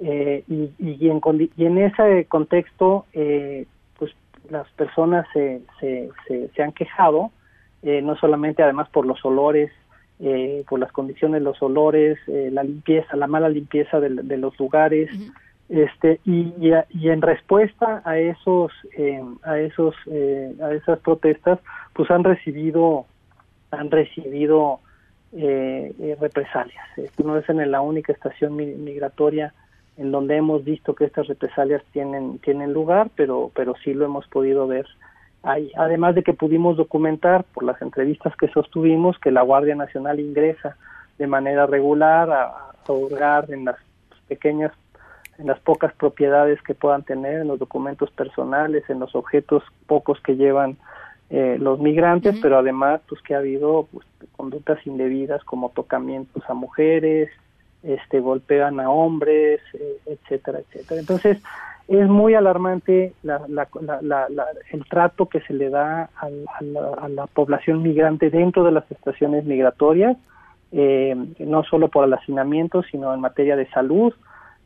eh, y, y, en, y, en, ese contexto pues las personas se, se, se, se han quejado, no solamente además por los olores eh, por las condiciones, los olores, eh, la limpieza, la mala limpieza de, los lugares, este y, y, en respuesta a esos eh, a esos eh, a esas protestas, pues han recibido han recibido represalias. Esto no es en la única estación migratoria en donde hemos visto que estas represalias tienen tienen lugar, pero pero sí lo hemos podido ver Además de que pudimos documentar por las entrevistas que sostuvimos que la Guardia Nacional ingresa de manera regular a, a en las pequeñas, en las pocas propiedades que puedan tener, en los documentos personales, en los objetos pocos que llevan eh, los migrantes, pero además pues que ha habido pues, conductas indebidas como tocamientos a mujeres, este, golpean a hombres, eh, etcétera, etcétera. Entonces, es muy alarmante la, la, la, el trato que se le da a, la, población migrante dentro de las estaciones migratorias, eh, no solo por el hacinamiento, sino en materia de salud,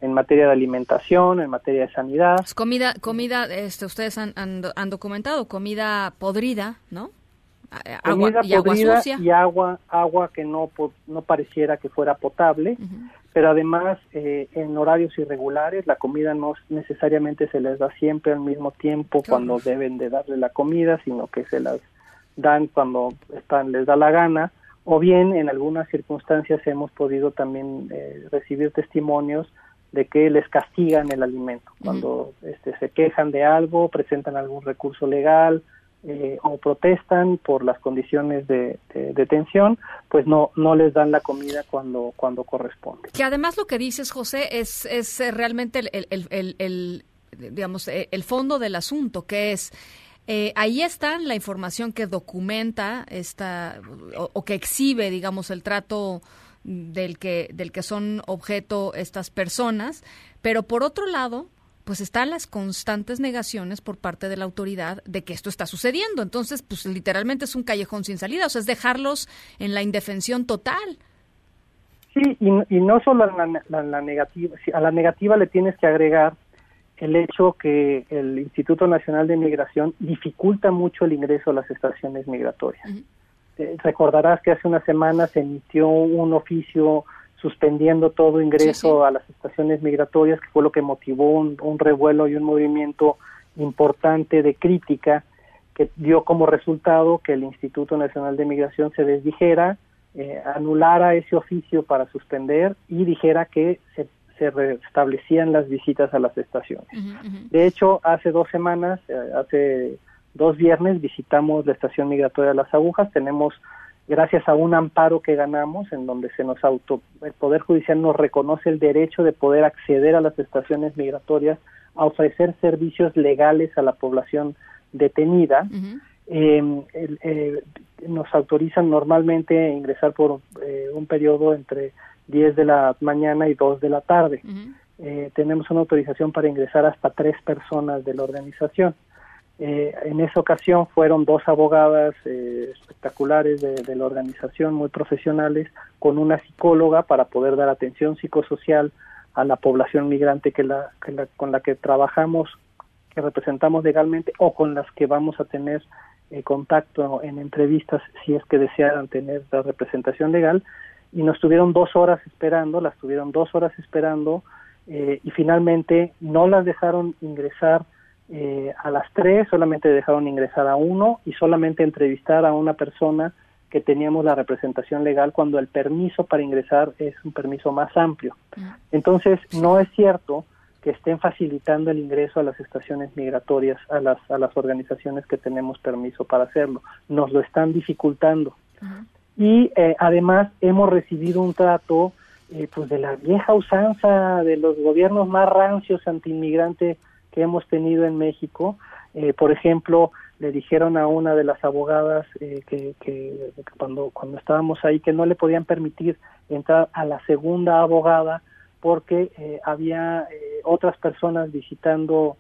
en materia de alimentación, en materia de sanidad. Comida, comida, este, ustedes han, han, documentado, comida podrida, ¿no? Agua, y agua sucia. Y agua, agua que no, no pareciera que fuera potable pero además eh, en horarios irregulares la comida no necesariamente se les da siempre al mismo tiempo cuando deben de darle la comida, sino que se las dan cuando están les da la gana, o bien en algunas circunstancias hemos podido también eh, recibir testimonios de que les castigan el alimento, cuando este, se quejan de algo, presentan algún recurso legal, eh, o protestan por las condiciones de, detención, pues no no les dan la comida cuando cuando corresponde. Que además lo que dices, José, es, es eh, realmente el, el, el, digamos, eh, el fondo del asunto, que es... ahí está la información que documenta esta o, o, que exhibe, digamos, el trato del que del que son objeto estas personas, pero por otro lado, pues están las constantes negaciones por parte de la autoridad de que esto está sucediendo. Entonces, pues literalmente es un callejón sin salida, o sea, es dejarlos en la indefensión total. Sí, y, no solo a la, negativa, a la negativa le tienes que agregar el hecho que el Instituto Nacional de Migración dificulta mucho el ingreso a las estaciones migratorias. Eh, recordarás que hace una semana se emitió un oficio suspendiendo todo ingreso a las estaciones migratorias, que fue lo que motivó un, revuelo y un movimiento importante de crítica que dio como resultado que el Instituto Nacional de Migración se desdijera, eh, anulara ese oficio para suspender y dijera que se, se restablecían las visitas a las estaciones. De hecho, hace dos semanas, eh, hace dos viernes, visitamos la estación migratoria de las agujas, tenemos gracias a un amparo que ganamos en donde se nos auto el poder judicial nos reconoce el derecho de poder acceder a las estaciones migratorias a ofrecer servicios legales a la población detenida. Em, eh, nos autorizan normalmente ingresar por eh, un periodo entre 10 de la mañana y 2 de la tarde. Eh, tenemos una autorización para ingresar hasta tres personas de la organización eh, en esa ocasión fueron dos abogadas eh, espectaculares de, la organización, muy profesionales, con una psicóloga para poder dar atención psicosocial a la población migrante que la, con la que trabajamos, que representamos legalmente o con las que vamos a tener eh, contacto en entrevistas si es que desearan tener la representación legal. Y nos tuvieron dos horas esperando, las tuvieron dos horas esperando y finalmente no las dejaron ingresar eh, a las tres solamente dejaron ingresar a uno y solamente entrevistar a una persona que teníamos la representación legal cuando el permiso para ingresar es un permiso más amplio. Entonces, no es cierto que estén facilitando el ingreso a las estaciones migratorias, a las, a las organizaciones que tenemos permiso para hacerlo. Nos lo están dificultando. Y eh, además hemos recibido un trato eh, pues de la vieja usanza de los gobiernos más rancios antiinmigrantes que hemos tenido en México. Eh, por ejemplo, le dijeron a una de las abogadas eh, que, cuando, cuando estábamos ahí que no le podían permitir entrar a la segunda abogada porque eh, había otras personas visitando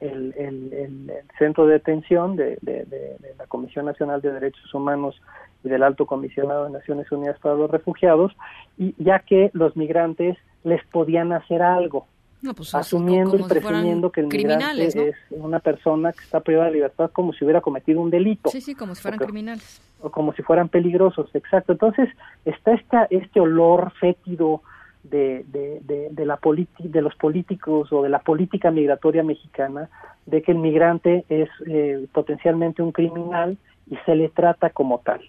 el, el, centro de detención de, de, la Comisión Nacional de Derechos Humanos y del Alto Comisionado de Naciones Unidas para los Refugiados, y ya que los migrantes les podían hacer algo pues, asumiendo y presumiendo que el migrante es una persona que está privada de libertad como si hubiera cometido un delito. Sí, sí, como si fueran criminales. O como si fueran peligrosos, exacto. Entonces está esta, este olor fétido de, de, de, la de los políticos o de la política migratoria mexicana de que el migrante es eh, potencialmente un criminal y se le trata como tal.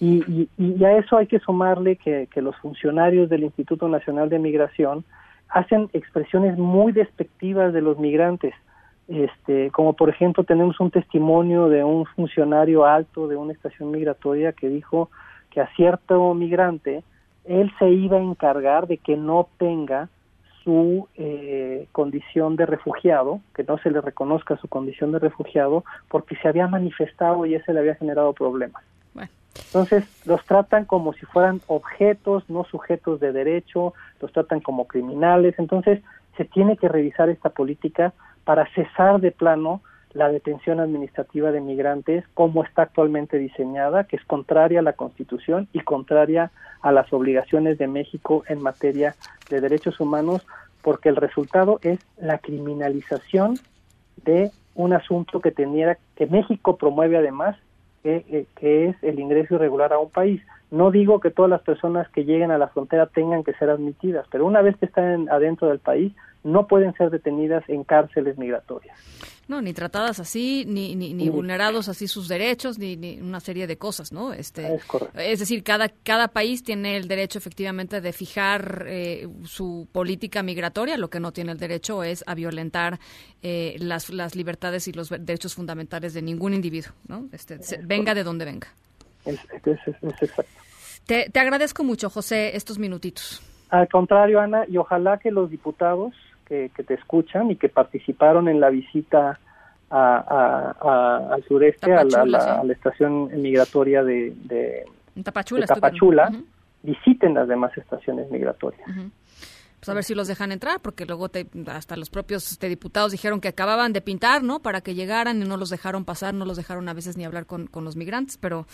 Y, y, a eso hay que sumarle que, que los funcionarios del Instituto Nacional de Migración hacen expresiones muy despectivas de los migrantes. Este, como por ejemplo tenemos un testimonio de un funcionario alto de una estación migratoria que dijo que a cierto migrante él se iba a encargar de que no tenga su eh, condición de refugiado, que no se le reconozca su condición de refugiado, porque se había manifestado y ese le había generado problemas. Entonces, los tratan como si fueran objetos, no sujetos de derecho, los tratan como criminales. Entonces, se tiene que revisar esta política para cesar de plano la detención administrativa de migrantes como está actualmente diseñada, que es contraria a la Constitución y contraria a las obligaciones de México en materia de derechos humanos, porque el resultado es la criminalización de un asunto que teniera que México promueve además que, que, es el ingreso irregular a un país. No digo que todas las personas que lleguen a la frontera tengan que ser admitidas, pero una vez que están adentro del país, no pueden ser detenidas en cárceles migratorias. No, ni tratadas así, ni, ni, ni vulnerados así sus derechos, ni, ni, una serie de cosas, ¿no? Este, es, decir, cada, cada país tiene el derecho efectivamente de fijar eh, su política migratoria, lo que no tiene el derecho es a violentar eh, las, las libertades y los derechos fundamentales de ningún individuo, ¿no? Este, se, venga de donde venga. Es, es exacto. Te, te agradezco mucho, José, estos minutitos. Al contrario, Ana, y ojalá que los diputados que, que, te escuchan y que participaron en la visita a, a, a, al sureste, a, la, sí. a, la, estación migratoria de, de, Tapachula, de Tapachula uh -huh. visiten las demás estaciones migratorias. Uh -huh. Pues a ver si los dejan entrar, porque luego te, hasta los propios este, diputados dijeron que acababan de pintar, ¿no? Para que llegaran y no los dejaron pasar, no los dejaron a veces ni hablar con, con los migrantes, pero,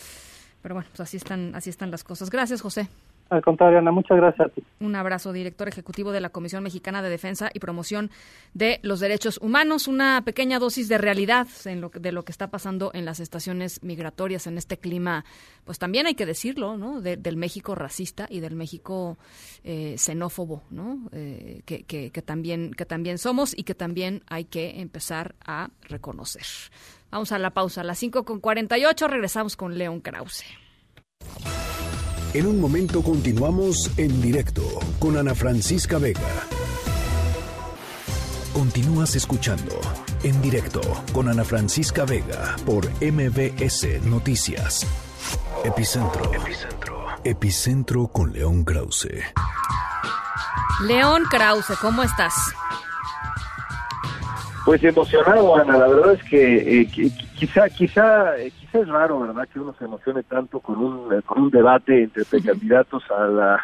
pero bueno, pues así están, así están las cosas. Gracias, José. Al contrario, Ana, muchas gracias a ti. Un abrazo, director ejecutivo de la Comisión Mexicana de Defensa y Promoción de los Derechos Humanos. Una pequeña dosis de realidad de lo que está pasando en las estaciones migratorias, en este clima, pues también hay que decirlo, ¿no? De, del México racista y del México eh, xenófobo, ¿no? Eh, que, también, que también somos y que también hay que empezar a reconocer. Vamos a la pausa. A las 5 con 48 regresamos con León Krause. En un momento continuamos en directo con Ana Francisca Vega. Continúas escuchando en directo con Ana Francisca Vega por MBS Noticias. Epicentro. Epicentro. Epicentro con León Krause. León Krause, ¿cómo estás? Pues emocionado, Ana. La verdad es que, eh, quizá, quizá, eh, quizá es raro, ¿verdad? Que uno se emocione tanto con un, eh, con un debate entre precandidatos a la,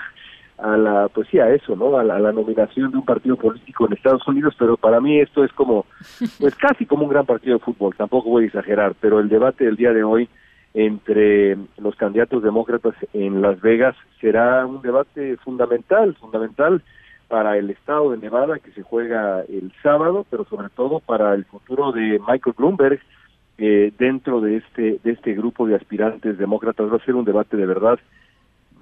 a la, pues sí, a eso, ¿no? A la, a la, nominación de un partido político en Estados Unidos, pero para mí esto es como, pues casi como un gran partido de fútbol. Tampoco voy a exagerar, pero el debate del día de hoy entre los candidatos demócratas en Las Vegas será un debate fundamental, fundamental para el estado de Nevada que se juega el sábado, pero sobre todo para el futuro de Michael Bloomberg eh, dentro de este de este grupo de aspirantes demócratas va a ser un debate de verdad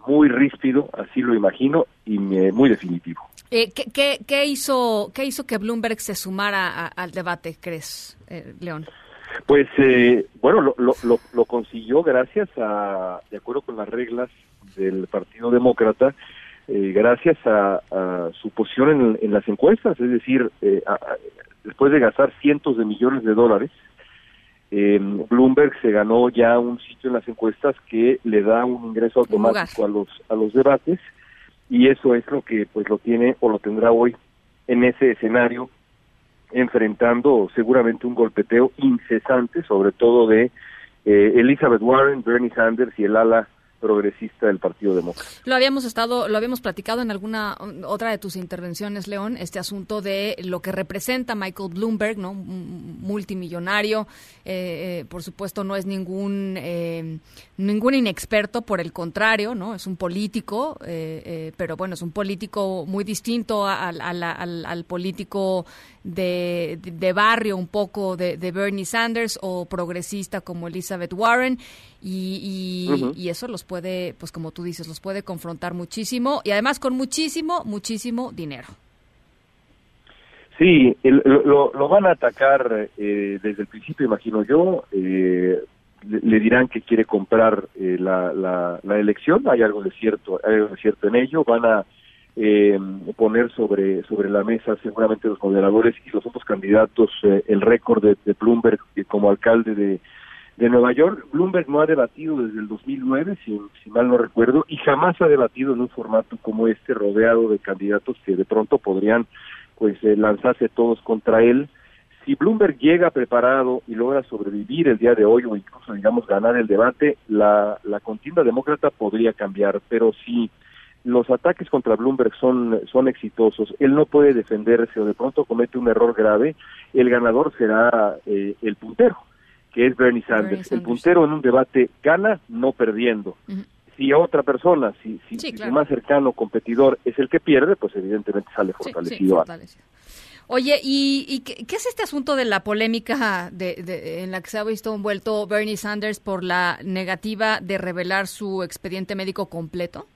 muy ríspido, así lo imagino y muy definitivo. Eh, ¿qué, qué, qué, hizo qué hizo que Bloomberg se sumara a, al debate, crees, eh, León? Pues eh, bueno, lo, lo, lo, lo consiguió gracias a, de acuerdo con las reglas del Partido Demócrata, eh, gracias a, a, su posición en, en, las encuestas, es decir, eh, a, después de gastar cientos de millones de dólares, eh, Bloomberg se ganó ya un sitio en las encuestas que le da un ingreso automático a los a los debates y eso es lo que pues lo tiene o lo tendrá hoy en ese escenario enfrentando seguramente un golpeteo incesante, sobre todo de eh, Elizabeth Warren, Bernie Sanders y el ala progresista del Partido Demócrata. Lo habíamos estado, lo habíamos platicado en alguna otra de tus intervenciones, León, este asunto de lo que representa Michael Bloomberg, ¿no? multimillonario, eh, eh, por supuesto no es ningún eh, ningún inexperto, por el contrario, no, es un político, pero bueno, es un político muy distinto al político de, de, de, barrio, un poco de, de, Bernie Sanders o progresista como Elizabeth Warren. Y, y, uh -huh. y, eso los puede, pues como tú dices, los puede confrontar muchísimo y además con muchísimo, muchísimo dinero. Sí, el, lo, lo, van a atacar eh, desde el principio, imagino yo. Eh, le, le, dirán que quiere comprar eh, la, la, la, elección, hay algo de cierto, hay algo de cierto en ello. Van a eh, poner sobre sobre la mesa seguramente los moderadores y los otros candidatos eh, el récord de, Bloomberg como alcalde de, de Nueva York. Bloomberg no ha debatido desde el 2009, si, si mal no recuerdo, y jamás ha debatido en un formato como este, rodeado de candidatos que de pronto podrían pues eh, lanzarse todos contra él si Bloomberg llega preparado y logra sobrevivir el día de hoy o incluso, digamos, ganar el debate, la, la contienda demócrata podría cambiar, pero si los ataques contra Bloomberg son, son exitosos, él no puede defenderse o de pronto comete un error grave, el ganador será eh, el puntero, que es Bernie Sanders. El puntero en un debate gana no perdiendo. Si otra persona, si, si, Sí, si claro. su más cercano competidor es el que pierde, pues evidentemente sale fortalecido. fortalecido. Oye, ¿y, y qué, qué es este asunto de la polémica de, de- en la que se ha visto envuelto Bernie Sanders por la negativa de revelar su expediente médico completo?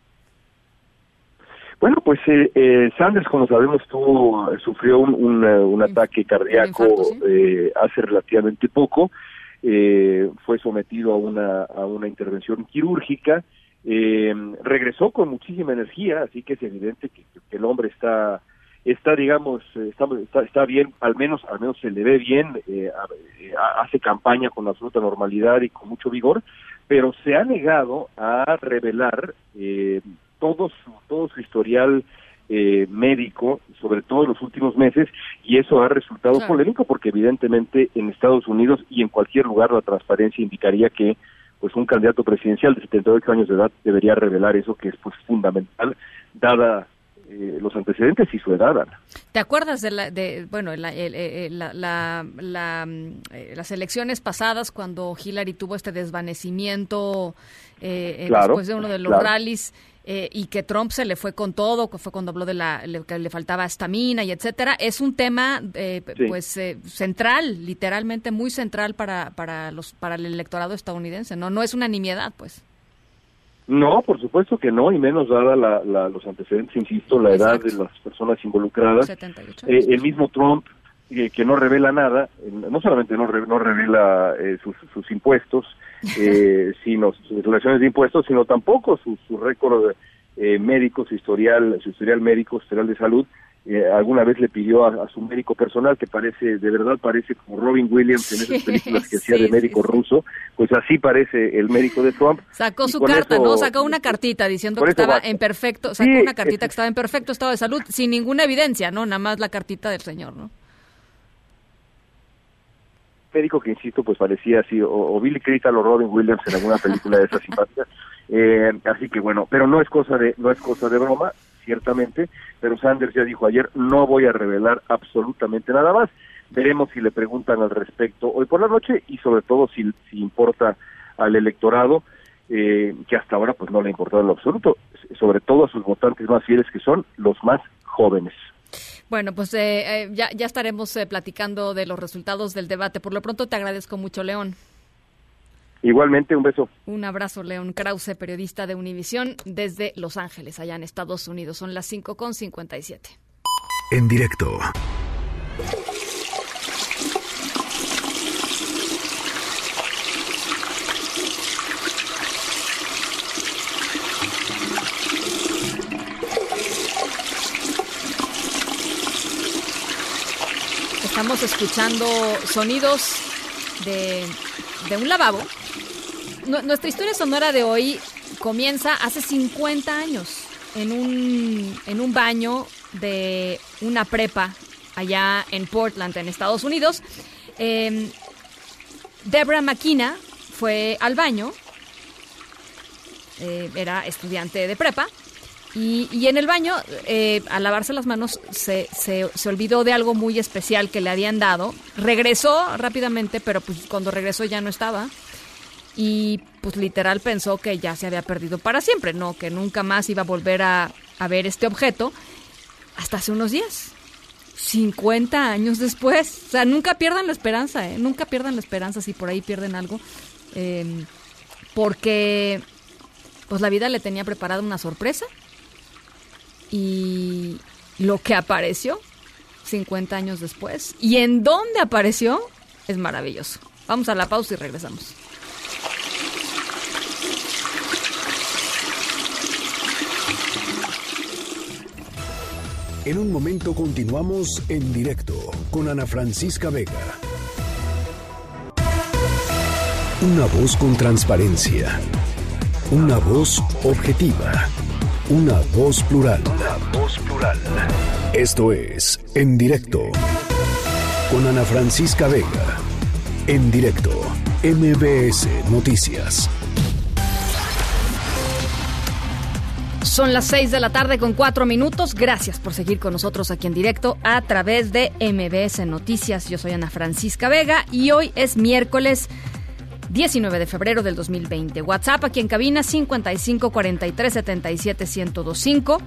Bueno, pues eh, eh, Sanders, como sabemos, tuvo, sufrió un, un, eh, un ataque cardíaco eh, hace relativamente poco. Eh, fue sometido a una, a una intervención quirúrgica. Eh, regresó con muchísima energía, así que es evidente que, que el hombre está está digamos está, está, está bien al menos al menos se le ve bien eh, eh, hace campaña con absoluta normalidad y con mucho vigor pero se ha negado a revelar eh, todo su todo su historial eh, médico sobre todo en los últimos meses y eso ha resultado Claro. polémico porque evidentemente en Estados Unidos y en cualquier lugar la transparencia indicaría que pues un candidato presidencial de 78 años de edad debería revelar eso que es pues fundamental dada eh, los antecedentes y su edad Ana. ¿Te acuerdas de, la, de bueno, la- el- el- la- la- la, mm, eh, las elecciones pasadas cuando Hillary tuvo este desvanecimiento eh, eh, Claro, después de uno de los claro. rallies eh, y que Trump se le fue con todo, que fue cuando habló de la, le- que le faltaba estamina y etcétera? Es un tema eh, Sí. pues eh, central, literalmente muy central para, para, los, para el electorado estadounidense, ¿no? No es una nimiedad, pues. No, por supuesto que no, y menos dada la, la- los antecedentes, insisto, la edad de las personas involucradas. 78 Eh, el mismo Trump, eh, que no revela nada, eh, no solamente no, no revela eh, sus, sus impuestos, eh, sino sus relaciones de impuestos, sino tampoco su, su récord eh, médico, su historial, su historial médico, su historial de salud. Eh, alguna vez le pidió a, a su médico personal, que parece, de verdad parece como Robin Williams en esas películas que hacía de médico ruso, pues así parece el médico de Trump. Sacó su carta, eso- ¿no? Sacó una cartita diciendo que estaba en perfecto, sacó una cartita que estaba en perfecto estado de salud, sin ninguna evidencia, ¿no? Nada más la cartita del señor, ¿no? Médico que insisto pues parecía así o, o Billy Crystal o Robin Williams en alguna película de esas simpáticas Eh, así que bueno pero no es cosa de no es cosa de broma ciertamente pero Sanders ya dijo ayer no voy a revelar absolutamente nada más veremos si le preguntan al respecto hoy por la noche y sobre todo si, si importa al electorado eh, que hasta ahora pues no le ha importado en lo absoluto sobre todo a sus votantes más fieles que son los más jóvenes Bueno, pues eh, eh, ya, ya estaremos eh, platicando de los resultados del debate. Por lo pronto te agradezco mucho, León. igualmente un beso Un abrazo, León Krause, periodista de Univisión desde Los Ángeles, allá en Estados Unidos. Son las 5 con 57. En directo. Estamos escuchando sonidos de, de un lavabo. Nu- nuestra historia sonora de hoy comienza hace 50 años en un, en un baño de una prepa allá en Portland, en Estados Unidos. Eh, Deborah McKenna fue al baño, eh, era estudiante de prepa, y, en el baño, eh, al lavarse las manos, se, se, se olvidó de algo muy especial que le habían dado. Regresó rápidamente, pero pues cuando regresó ya no estaba. Y pues literal pensó que ya se había perdido para siempre, no, que nunca más iba a volver a, a ver este objeto hasta hace unos días. 50 años después. O sea, nunca pierdan la esperanza, ¿eh? Nunca pierdan la esperanza si por ahí pierden algo. Eh, porque pues la vida le tenía preparada una sorpresa. Y lo que apareció 50 años después y en dónde apareció es maravilloso. Vamos a la pausa y regresamos. En un momento continuamos en directo con Ana Francisca Vega. Una voz con transparencia. Una voz objetiva. Una voz plural. Una voz plural. Esto es En Directo. con Ana Francisca Vega. En directo, MBS Noticias. Son las 6 de la tarde con 4 minutos. Gracias por seguir con nosotros aquí en directo a través de MBS Noticias. Yo soy Ana Francisca Vega y hoy es miércoles 19 de febrero del 2020. WhatsApp aquí en cabina 55 43 77 1025.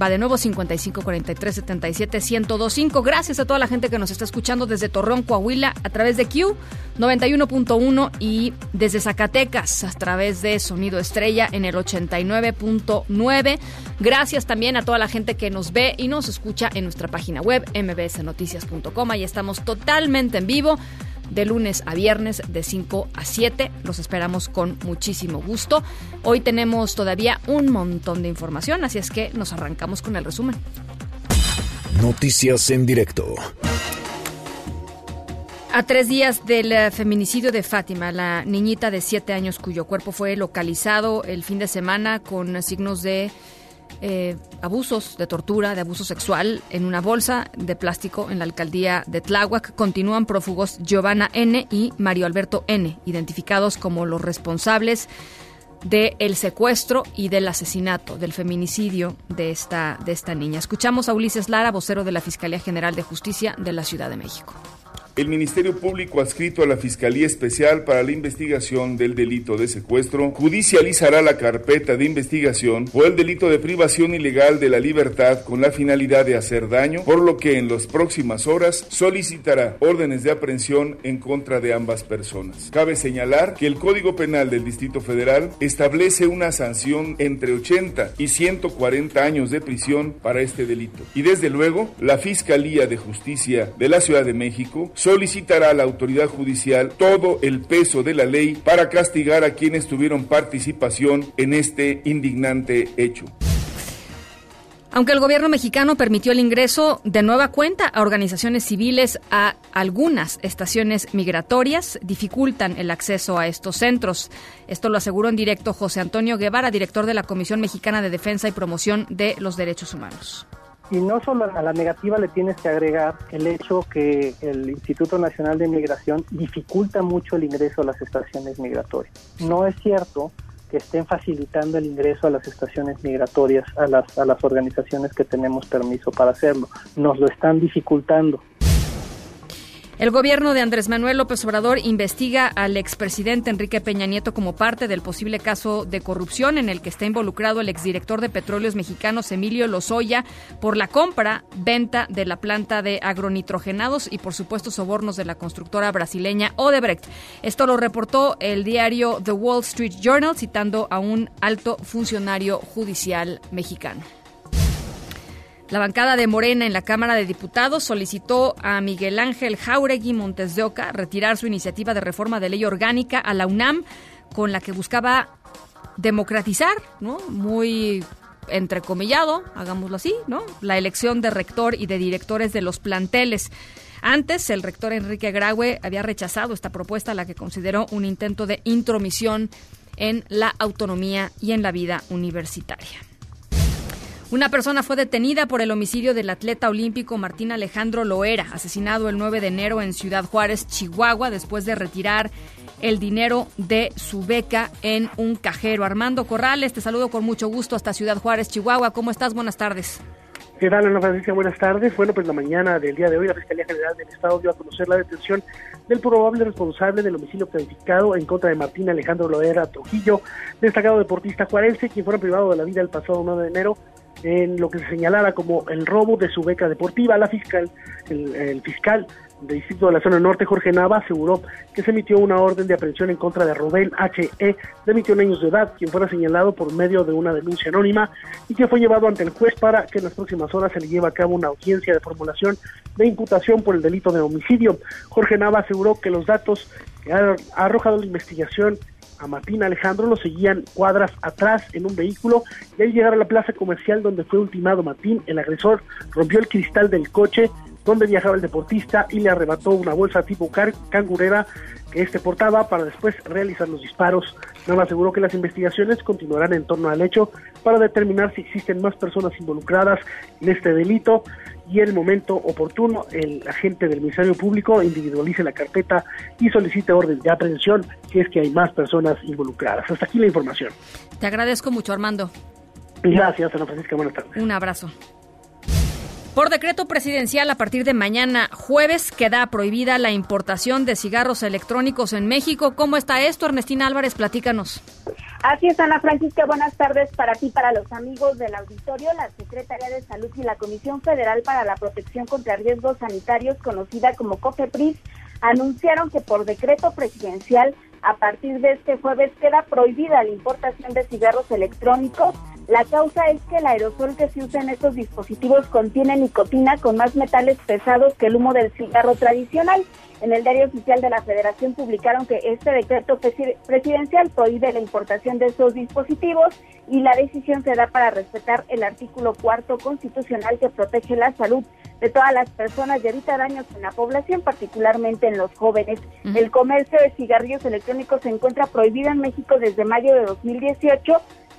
Va de nuevo 55 43 77 1025. Gracias a toda la gente que nos está escuchando desde Torreón, Coahuila, a través de Q 91.1 y desde Zacatecas a través de Sonido Estrella en el 89.9. Gracias también a toda la gente que nos ve y nos escucha en nuestra página web mbsnoticias.com. Ahí estamos totalmente en vivo de lunes a viernes de 5 a 7. Los esperamos con muchísimo gusto. Hoy tenemos todavía un montón de información, así es que nos arrancamos con el resumen. Noticias en directo. A tres días del eh, feminicidio de Fátima, la niñita de siete años cuyo cuerpo fue localizado el fin de semana con signos de eh, abusos de tortura, de abuso sexual en una bolsa de plástico en la alcaldía de Tláhuac. Continúan prófugos Giovanna N. y Mario Alberto N., identificados como los responsables del secuestro y del asesinato, del feminicidio de esta, de esta niña. Escuchamos a Ulises Lara, vocero de la Fiscalía General de Justicia de la Ciudad de México. El Ministerio Público adscrito a la Fiscalía Especial para la Investigación del Delito de Secuestro judicializará la carpeta de investigación por el delito de privación ilegal de la libertad con la finalidad de hacer daño, por lo que en las próximas horas solicitará órdenes de aprehensión en contra de ambas personas. Cabe señalar que el Código Penal del Distrito Federal establece una sanción entre 80 y 140 años de prisión para este delito. Y desde luego, la Fiscalía de Justicia de la Ciudad de México solicitará a la autoridad judicial todo el peso de la ley para castigar a quienes tuvieron participación en este indignante hecho. Aunque el gobierno mexicano permitió el ingreso de nueva cuenta a organizaciones civiles a algunas estaciones migratorias, dificultan el acceso a estos centros. Esto lo aseguró en directo José Antonio Guevara, director de la Comisión Mexicana de Defensa y Promoción de los Derechos Humanos. Y no solo a la negativa le tienes que agregar el hecho que el Instituto Nacional de Migración dificulta mucho el ingreso a las estaciones migratorias. No es cierto que estén facilitando el ingreso a las estaciones migratorias, a las, a las organizaciones que tenemos permiso para hacerlo. Nos lo están dificultando. El gobierno de Andrés Manuel López Obrador investiga al expresidente Enrique Peña Nieto como parte del posible caso de corrupción en el que está involucrado el exdirector de Petróleos Mexicanos Emilio Lozoya por la compra, venta de la planta de agronitrogenados y por supuesto sobornos de la constructora brasileña Odebrecht. Esto lo reportó el diario The Wall Street Journal citando a un alto funcionario judicial mexicano. La bancada de Morena en la Cámara de Diputados solicitó a Miguel Ángel Jauregui Montes de Oca retirar su iniciativa de reforma de ley orgánica a la UNAM con la que buscaba democratizar, ¿no? Muy entrecomillado, hagámoslo así, ¿no? La elección de rector y de directores de los planteles. Antes, el rector Enrique Graue había rechazado esta propuesta, la que consideró un intento de intromisión en la autonomía y en la vida universitaria. Una persona fue detenida por el homicidio del atleta olímpico Martín Alejandro Loera, asesinado el 9 de enero en Ciudad Juárez, Chihuahua, después de retirar el dinero de su beca en un cajero. Armando Corrales, te saludo con mucho gusto hasta Ciudad Juárez, Chihuahua. ¿Cómo estás? Buenas tardes. ¿Qué tal, Ana Francisca? Buenas tardes. Bueno, pues la mañana del día de hoy la Fiscalía General del Estado dio a conocer la detención del probable responsable del homicidio calificado en contra de Martín Alejandro Loera Trujillo, destacado deportista juarense, quien fue privado de la vida el pasado 9 de enero en lo que se señalara como el robo de su beca deportiva. La fiscal, el, fiscal del Distrito de la Zona Norte, Jorge Nava, aseguró que se emitió una orden de aprehensión en contra de Rubén H.E., de 21 años de edad, quien fuera señalado por medio de una denuncia anónima y que fue llevado ante el juez para que en las próximas horas se le lleve a cabo una audiencia de formulación de imputación por el delito de homicidio. Jorge Nava aseguró que los datos que ha arrojado la investigación a Martín Alejandro lo seguían cuadras atrás en un vehículo y al llegar a la plaza comercial donde fue ultimado Martín, el agresor rompió el cristal del coche donde viajaba el deportista y le arrebató una bolsa tipo cangurera que este portaba para después realizar los disparos. Nava aseguró que las investigaciones continuarán en torno al hecho para determinar si existen más personas involucradas en este delito y en el momento oportuno el agente del Ministerio Público individualice la carpeta y solicite orden de aprehensión si es que hay más personas involucradas. Hasta aquí la información. Te agradezco mucho, Armando. Gracias, Ana Francisca. Buenas tardes. Un abrazo. Por decreto presidencial, a partir de mañana jueves queda prohibida la importación de cigarros electrónicos en México. ¿Cómo está esto, Ernestina Álvarez? Platícanos. Así es, Ana Francisca. Buenas tardes para ti, para los amigos del auditorio. La Secretaría de Salud y la Comisión Federal para la Protección contra Riesgos Sanitarios, conocida como COFEPRIS, anunciaron que por decreto presidencial, a partir de este jueves, queda prohibida la importación de cigarros electrónicos la causa es que el aerosol que se usa en estos dispositivos contiene nicotina con más metales pesados que el humo del cigarro tradicional. En el diario oficial de la Federación publicaron que este decreto presidencial prohíbe la importación de estos dispositivos y la decisión se da para respetar el artículo cuarto constitucional que protege la salud de todas las personas y evita daños en la población, particularmente en los jóvenes. El comercio de cigarrillos electrónicos se encuentra prohibido en México desde mayo de 2018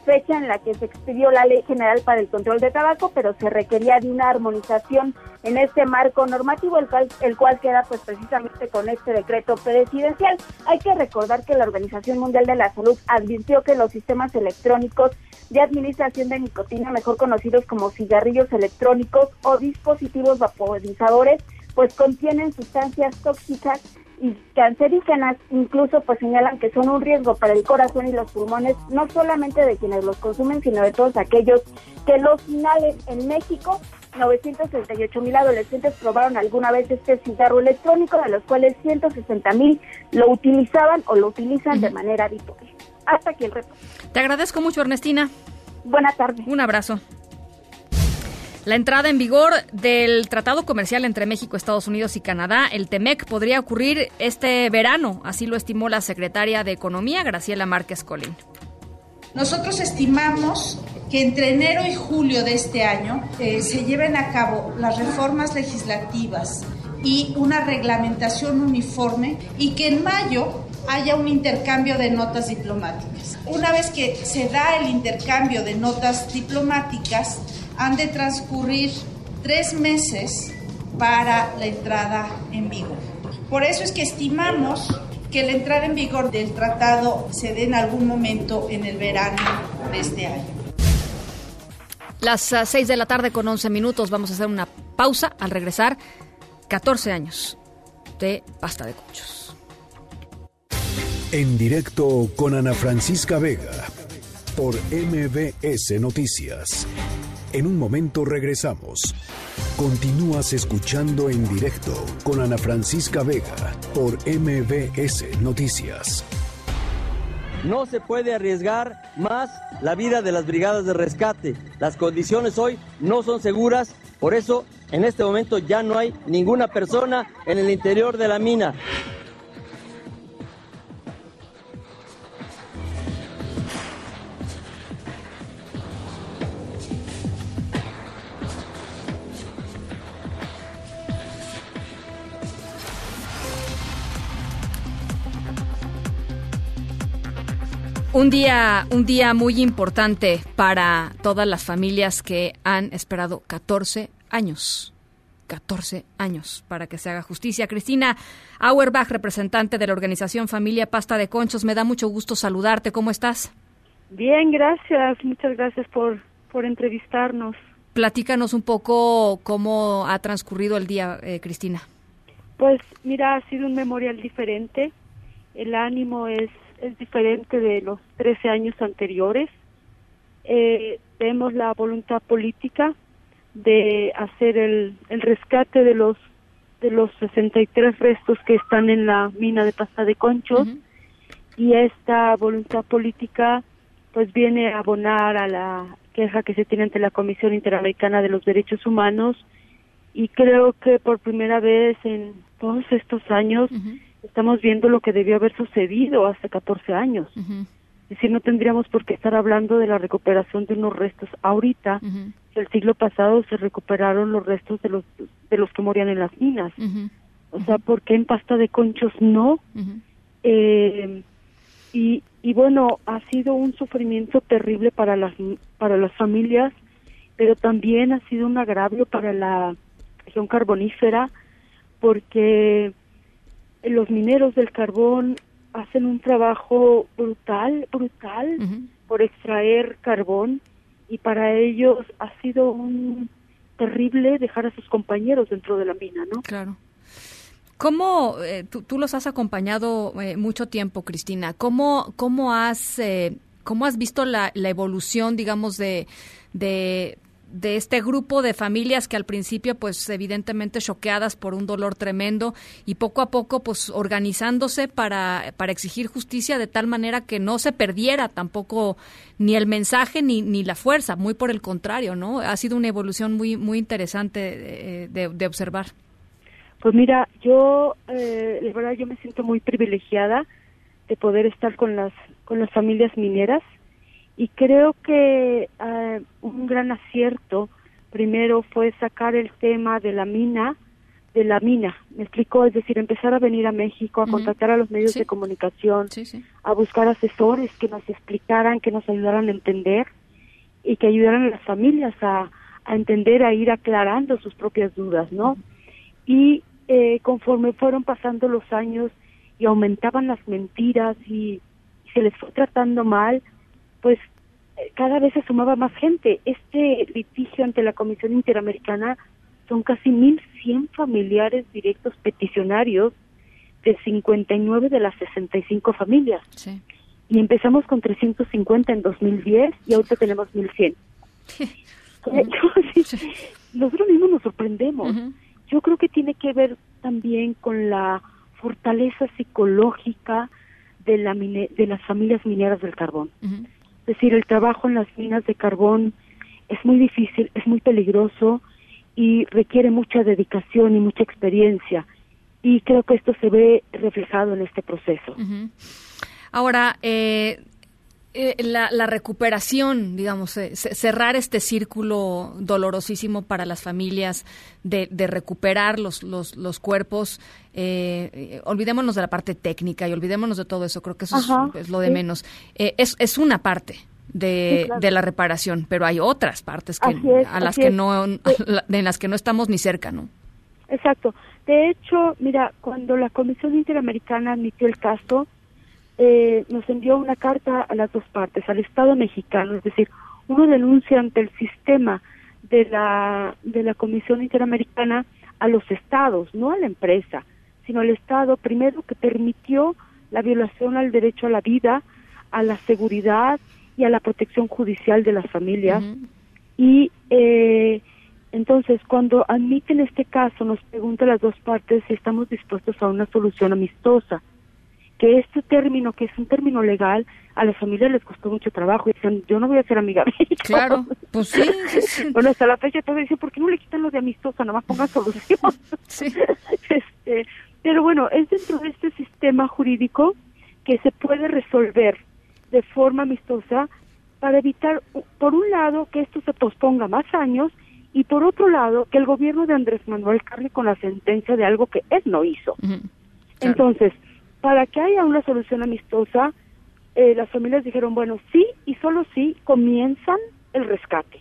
fecha en la que se expidió la Ley General para el Control de Tabaco, pero se requería de una armonización en este marco normativo, el cual, el cual queda pues precisamente con este decreto presidencial. Hay que recordar que la Organización Mundial de la Salud advirtió que los sistemas electrónicos de administración de nicotina, mejor conocidos como cigarrillos electrónicos o dispositivos vaporizadores, pues contienen sustancias tóxicas y cancerígenas, incluso pues señalan que son un riesgo para el corazón y los pulmones, no solamente de quienes los consumen, sino de todos aquellos que los finales en México 968 mil adolescentes probaron alguna vez este cigarro electrónico, de los cuales 160 mil lo utilizaban o lo utilizan de manera habitual. Hasta aquí el reto. Te agradezco mucho, Ernestina. Buenas tardes. Un abrazo. La entrada en vigor del Tratado Comercial entre México, Estados Unidos y Canadá, el TEMEC, podría ocurrir este verano, así lo estimó la secretaria de Economía, Graciela Márquez Colín. Nosotros estimamos que entre enero y julio de este año eh, se lleven a cabo las reformas legislativas y una reglamentación uniforme y que en mayo haya un intercambio de notas diplomáticas. Una vez que se da el intercambio de notas diplomáticas, han de transcurrir tres meses para la entrada en vigor. Por eso es que estimamos que la entrada en vigor del tratado se dé en algún momento en el verano de este año. Las 6 ah, de la tarde con 11 minutos vamos a hacer una pausa al regresar. 14 años de pasta de conchos. En directo con Ana Francisca Vega por MBS Noticias. En un momento regresamos. Continúas escuchando en directo con Ana Francisca Vega por MBS Noticias. No se puede arriesgar más la vida de las brigadas de rescate. Las condiciones hoy no son seguras, por eso en este momento ya no hay ninguna persona en el interior de la mina. Un día, un día muy importante para todas las familias que han esperado 14 años. 14 años para que se haga justicia. Cristina Auerbach, representante de la organización Familia Pasta de Conchos, me da mucho gusto saludarte. ¿Cómo estás? Bien, gracias. Muchas gracias por, por entrevistarnos. Platícanos un poco cómo ha transcurrido el día, eh, Cristina. Pues mira, ha sido un memorial diferente. El ánimo es es diferente de los 13 años anteriores. Eh, vemos la voluntad política de hacer el, el rescate de los de los 63 restos que están en la mina de Pasta de Conchos. Y esta voluntad política pues viene a abonar a la queja que se tiene ante la Comisión Interamericana de los Derechos Humanos. Y creo que por primera vez en todos estos años estamos viendo lo que debió haber sucedido hace 14 años. Es decir, no tendríamos por qué estar hablando de la recuperación de unos restos ahorita. El siglo pasado se recuperaron los restos de los de los que morían en las minas. O sea, ¿por qué en pasta de conchos no? Eh, y, y bueno, ha sido un sufrimiento terrible para las para las familias, pero también ha sido un agravio para la región carbonífera, porque los mineros del carbón hacen un trabajo brutal, brutal por extraer carbón y para ellos ha sido un terrible dejar a sus compañeros dentro de la mina, ¿no? Claro. ¿Cómo, eh, tú, los has acompañado eh, mucho tiempo, Cristina, cómo, cómo, has, eh, cómo has visto la, la evolución, digamos, de, de, de este grupo de familias que al principio pues evidentemente choqueadas por un dolor tremendo y poco a poco pues organizándose para, para exigir justicia de tal manera que no se perdiera tampoco ni el mensaje ni, ni la fuerza, muy por el contrario, ¿no? Ha sido una evolución muy, muy interesante de, de, observar. Pues mira, yo, eh, la verdad, yo me siento muy privilegiada de poder estar con las, con las familias mineras y creo que uh, un gran acierto primero fue sacar el tema de la mina, de la mina, me explicó, es decir, empezar a venir a México, a contactar a los medios de comunicación, a buscar asesores que nos explicaran, que nos ayudaran a entender y que ayudaran a las familias a, a entender, a ir aclarando sus propias dudas, ¿no? Y eh, conforme fueron pasando los años y aumentaban las mentiras y se les fue tratando mal, pues eh, cada vez se sumaba más gente. Este litigio ante la Comisión Interamericana son casi 1.100 familiares directos peticionarios de 59 de las 65 familias. Sí. Y empezamos con 350 en 2010 y ahorita tenemos 1.100. Nosotros mismos nos sorprendemos. Yo creo que tiene que ver también con la fortaleza psicológica de, la de las familias mineras del carbón. Es decir, el trabajo en las minas de carbón es muy difícil, es muy peligroso y requiere mucha dedicación y mucha experiencia. Y creo que esto se ve reflejado en este proceso. Ahora, eh, eh, la, recuperación, digamos, eh, cerrar este círculo dolorosísimo para las familias de, recuperar los, los, los cuerpos, eh, olvidémonos de la parte técnica y olvidémonos de todo eso, creo que eso es, lo de menos. es, es una parte. De, de, la reparación, pero hay otras partes que, a las que no, en las que no estamos ni cerca, ¿no? Exacto. De hecho, mira, cuando la Comisión Interamericana admitió el caso, eh, nos envió una carta a las dos partes, al Estado mexicano, es decir, uno denuncia ante el sistema de la, de la Comisión Interamericana a los estados, no a la empresa, sino al Estado primero que permitió la violación al derecho a la vida, a la seguridad y a la protección judicial de las familias. Y eh, entonces, cuando admiten este caso, nos pregunta las dos partes si estamos dispuestos a una solución amistosa que este término, que es un término legal, a las familias les costó mucho trabajo y dicen, yo no voy a ser amiga de ellos. Claro, pues sí, Bueno, hasta la fecha todo dicen, ¿por qué no le quitan lo de amistosa? Nada más pongan solución. Sí. Este, pero bueno, es dentro de este sistema jurídico que se puede resolver de forma amistosa para evitar, por un lado, que esto se posponga más años y por otro lado, que el gobierno de Andrés Manuel cargue con la sentencia de algo que él no hizo. Entonces, para que haya una solución amistosa, eh, las familias dijeron, bueno, sí y solo sí comienzan el rescate.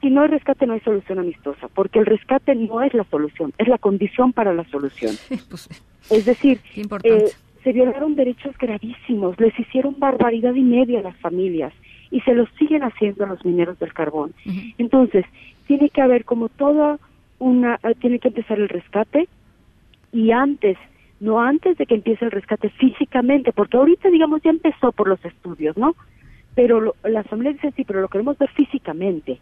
Si no hay rescate, no hay solución amistosa, porque el rescate no es la solución, es la condición para la solución. Pues, es decir, eh, se violaron derechos gravísimos, les hicieron barbaridad y media a las familias y se los siguen haciendo a los mineros del carbón. Entonces, tiene que haber como toda una, eh, tiene que empezar el rescate y antes no antes de que empiece el rescate físicamente, porque ahorita, digamos, ya empezó por los estudios, ¿no? Pero lo, las familias dicen, sí, pero lo queremos ver físicamente.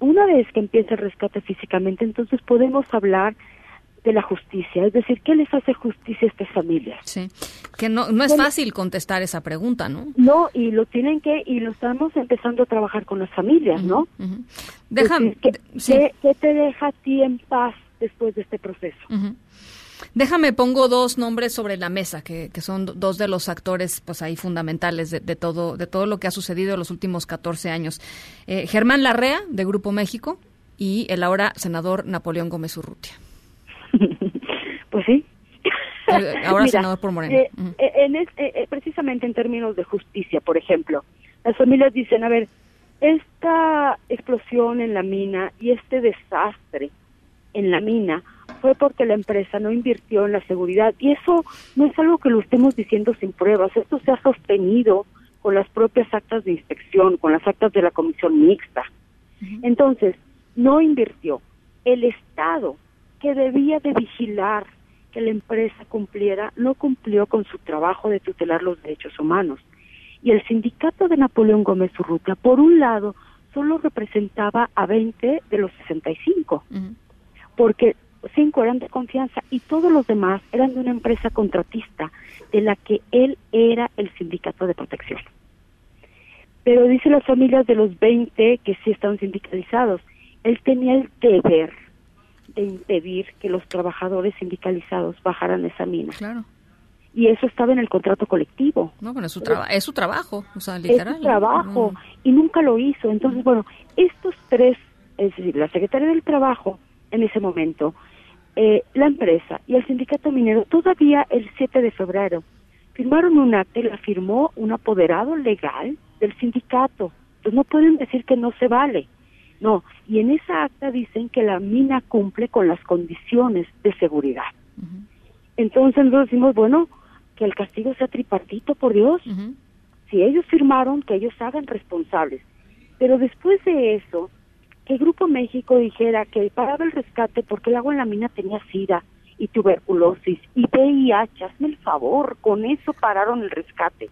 Una vez que empiece el rescate físicamente, entonces podemos hablar de la justicia, es decir, ¿qué les hace justicia a estas familias? Sí, que no, no es fácil contestar esa pregunta, ¿no? No, y lo tienen que, y lo estamos empezando a trabajar con las familias, ¿no? Déjame, ¿qué, te deja a ti en paz después de este proceso? Déjame, pongo dos nombres sobre la mesa, que, que son dos de los actores pues ahí fundamentales de, todo, de todo lo que ha sucedido en los últimos 14 años. Eh, Germán Larrea, de Grupo México, y el ahora senador Napoleón Gómez Urrutia. pues sí. Eh, ahora senador por Moreno. Eh, en precisamente en términos de justicia, por ejemplo, las familias dicen, a ver, esta explosión en la mina y este desastre en la mina fue porque la empresa no invirtió en la seguridad y eso no es algo que lo estemos diciendo sin pruebas, esto se ha sostenido con las propias actas de inspección, con las actas de la comisión mixta. Entonces, no invirtió. El Estado, que debía de vigilar que la empresa cumpliera, no cumplió con su trabajo de tutelar los derechos humanos. Y el sindicato de Napoleón Gómez Urrutia, por un lado, solo representaba a 20 de los 65, porque cinco eran de confianza y todos los demás eran de una empresa contratista de la que él era el sindicato de protección. Pero dice las familias de los 20 que sí estaban sindicalizados, él tenía el deber de impedir que los trabajadores sindicalizados bajaran esa mina. Claro. Y eso estaba en el contrato colectivo. No, bueno, es su, traba- es su trabajo, o sea, literal. Es su trabajo y nunca lo hizo. Entonces, bueno, estos tres, es decir, la Secretaría del Trabajo en ese momento, eh, la empresa y el sindicato minero, todavía el 7 de febrero, firmaron un acta y la firmó un apoderado legal del sindicato. Entonces no pueden decir que no se vale. No, y en esa acta dicen que la mina cumple con las condiciones de seguridad. Entonces nosotros decimos, bueno, que el castigo sea tripartito, por Dios. Si ellos firmaron, que ellos hagan responsables. Pero después de eso, que el Grupo México dijera que paraba el rescate porque el agua en la mina tenía sida y tuberculosis y VIH, hazme el favor, con eso pararon el rescate.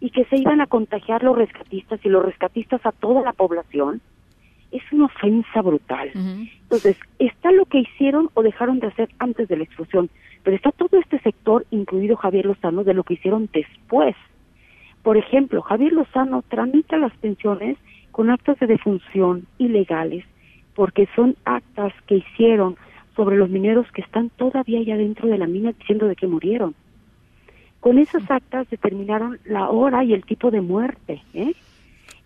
Y que se iban a contagiar los rescatistas y los rescatistas a toda la población, es una ofensa brutal. Entonces, está lo que hicieron o dejaron de hacer antes de la explosión, pero está todo este sector, incluido Javier Lozano, de lo que hicieron después. Por ejemplo, Javier Lozano tramita las pensiones con actas de defunción ilegales, porque son actas que hicieron sobre los mineros que están todavía allá dentro de la mina diciendo de que murieron. Con esas actas determinaron la hora y el tipo de muerte, ¿eh?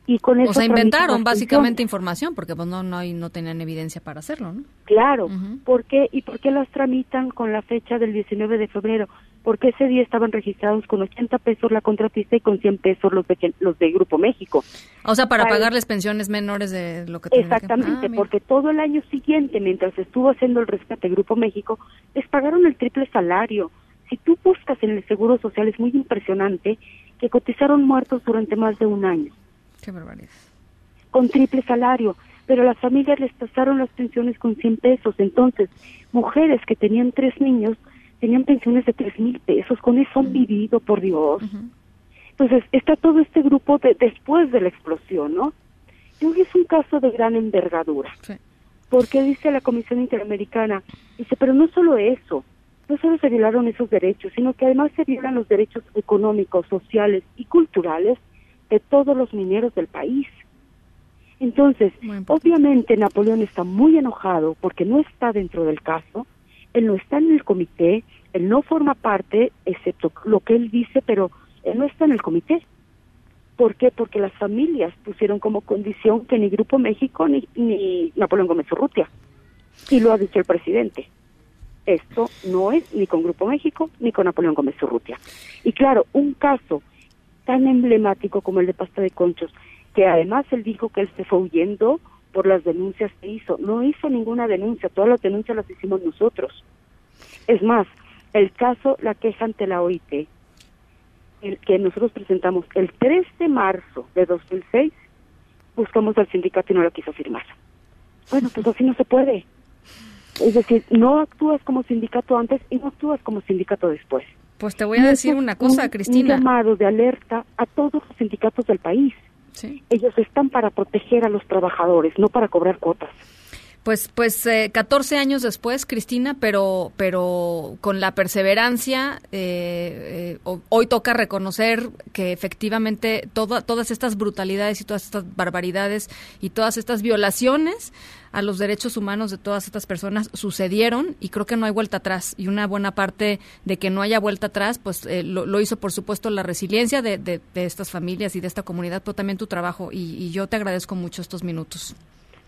Y con O sea, inventaron básicamente información porque pues no no no tenían evidencia para hacerlo, ¿no? Claro, ¿por qué? ¿Y por qué las tramitan con la fecha del 19 de febrero? Porque ese día estaban registrados con 80 pesos la contratista y con 100 pesos los de, los de Grupo México. O sea, para Para- pagarles pensiones menores de lo que tenían que- Exactamente, Ah, porque todo el año siguiente, mientras estuvo haciendo el rescate Grupo México, les pagaron el triple salario. Si tú buscas en el Seguro Social, es muy impresionante que cotizaron muertos durante más de un año. Qué barbaridad. con triple salario, pero las familias les pasaron las pensiones con 100 pesos. Entonces, mujeres que tenían tres niños tenían pensiones de tres mil pesos. Con eso han vivido, por Dios. Entonces, está todo este grupo de, después de la explosión, ¿no? Yo creo que es un caso de gran envergadura. Porque dice la Comisión Interamericana, dice, pero no solo eso, no solo se violaron esos derechos, sino que además se violan los derechos económicos, sociales y culturales de todos los mineros del país. Entonces, obviamente Napoleón está muy enojado porque no está dentro del caso, él no está en el comité, él no forma parte, excepto lo que él dice, pero él no está en el comité. ¿Por qué? Porque las familias pusieron como condición que ni Grupo México ni, ni Napoleón Gómez Urrutia. Y lo ha dicho el presidente. Esto no es ni con Grupo México ni con Napoleón Gómez Urrutia. Y claro, un caso tan emblemático como el de Pasta de Conchos, que además él dijo que él se fue huyendo por las denuncias que hizo. No hizo ninguna denuncia, todas las denuncias las hicimos nosotros. Es más, el caso, la queja ante la OIT, el que nosotros presentamos el 3 de marzo de 2006, buscamos al sindicato y no lo quiso firmar. Bueno, pues así no se puede. Es decir, no actúas como sindicato antes y no actúas como sindicato después. Pues te voy a decir una cosa, Un Cristina. llamado de alerta a todos los sindicatos del país. Ellos están para proteger a los trabajadores, no para cobrar cuotas. Pues, pues eh, 14 años después, Cristina, pero, pero con la perseverancia, eh, eh, ho- hoy toca reconocer que efectivamente toda- todas estas brutalidades y todas estas barbaridades y todas estas violaciones a los derechos humanos de todas estas personas sucedieron y creo que no hay vuelta atrás. Y una buena parte de que no haya vuelta atrás, pues eh, lo, lo hizo por supuesto la resiliencia de, de- de estas familias y de esta comunidad, pero también tu trabajo. Y, y yo te agradezco mucho estos minutos.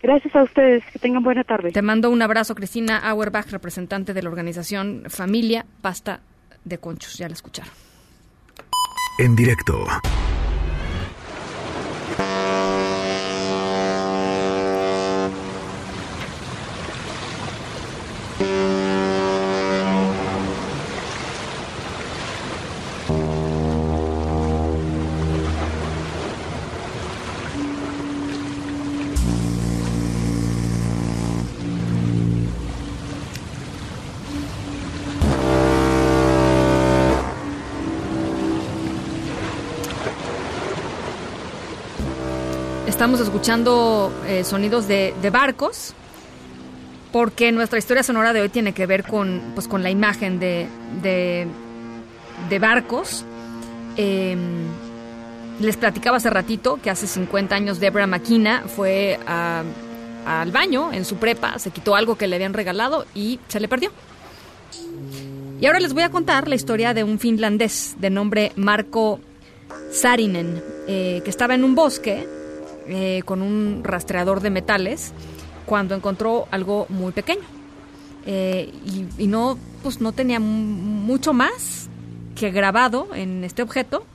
Gracias a ustedes, que tengan buena tarde. Te mando un abrazo, Cristina Auerbach, representante de la organización Familia Pasta de Conchos. Ya la escucharon. En directo. Estamos escuchando eh, sonidos de, barcos, porque nuestra historia sonora de hoy tiene que ver con, pues, con la imagen de, de, barcos. Em, les platicaba hace ratito que hace 50 años Deborah McKenna fue al baño en su prepa, se quitó algo que le habían regalado y se le perdió. Y ahora les voy a contar la historia de un finlandés de nombre Marco Sarinen, eh, que estaba en un bosque eh, con un rastreador de metales cuando encontró algo muy pequeño. Eh, y, no, pues no tenía mucho más que grabado en este objeto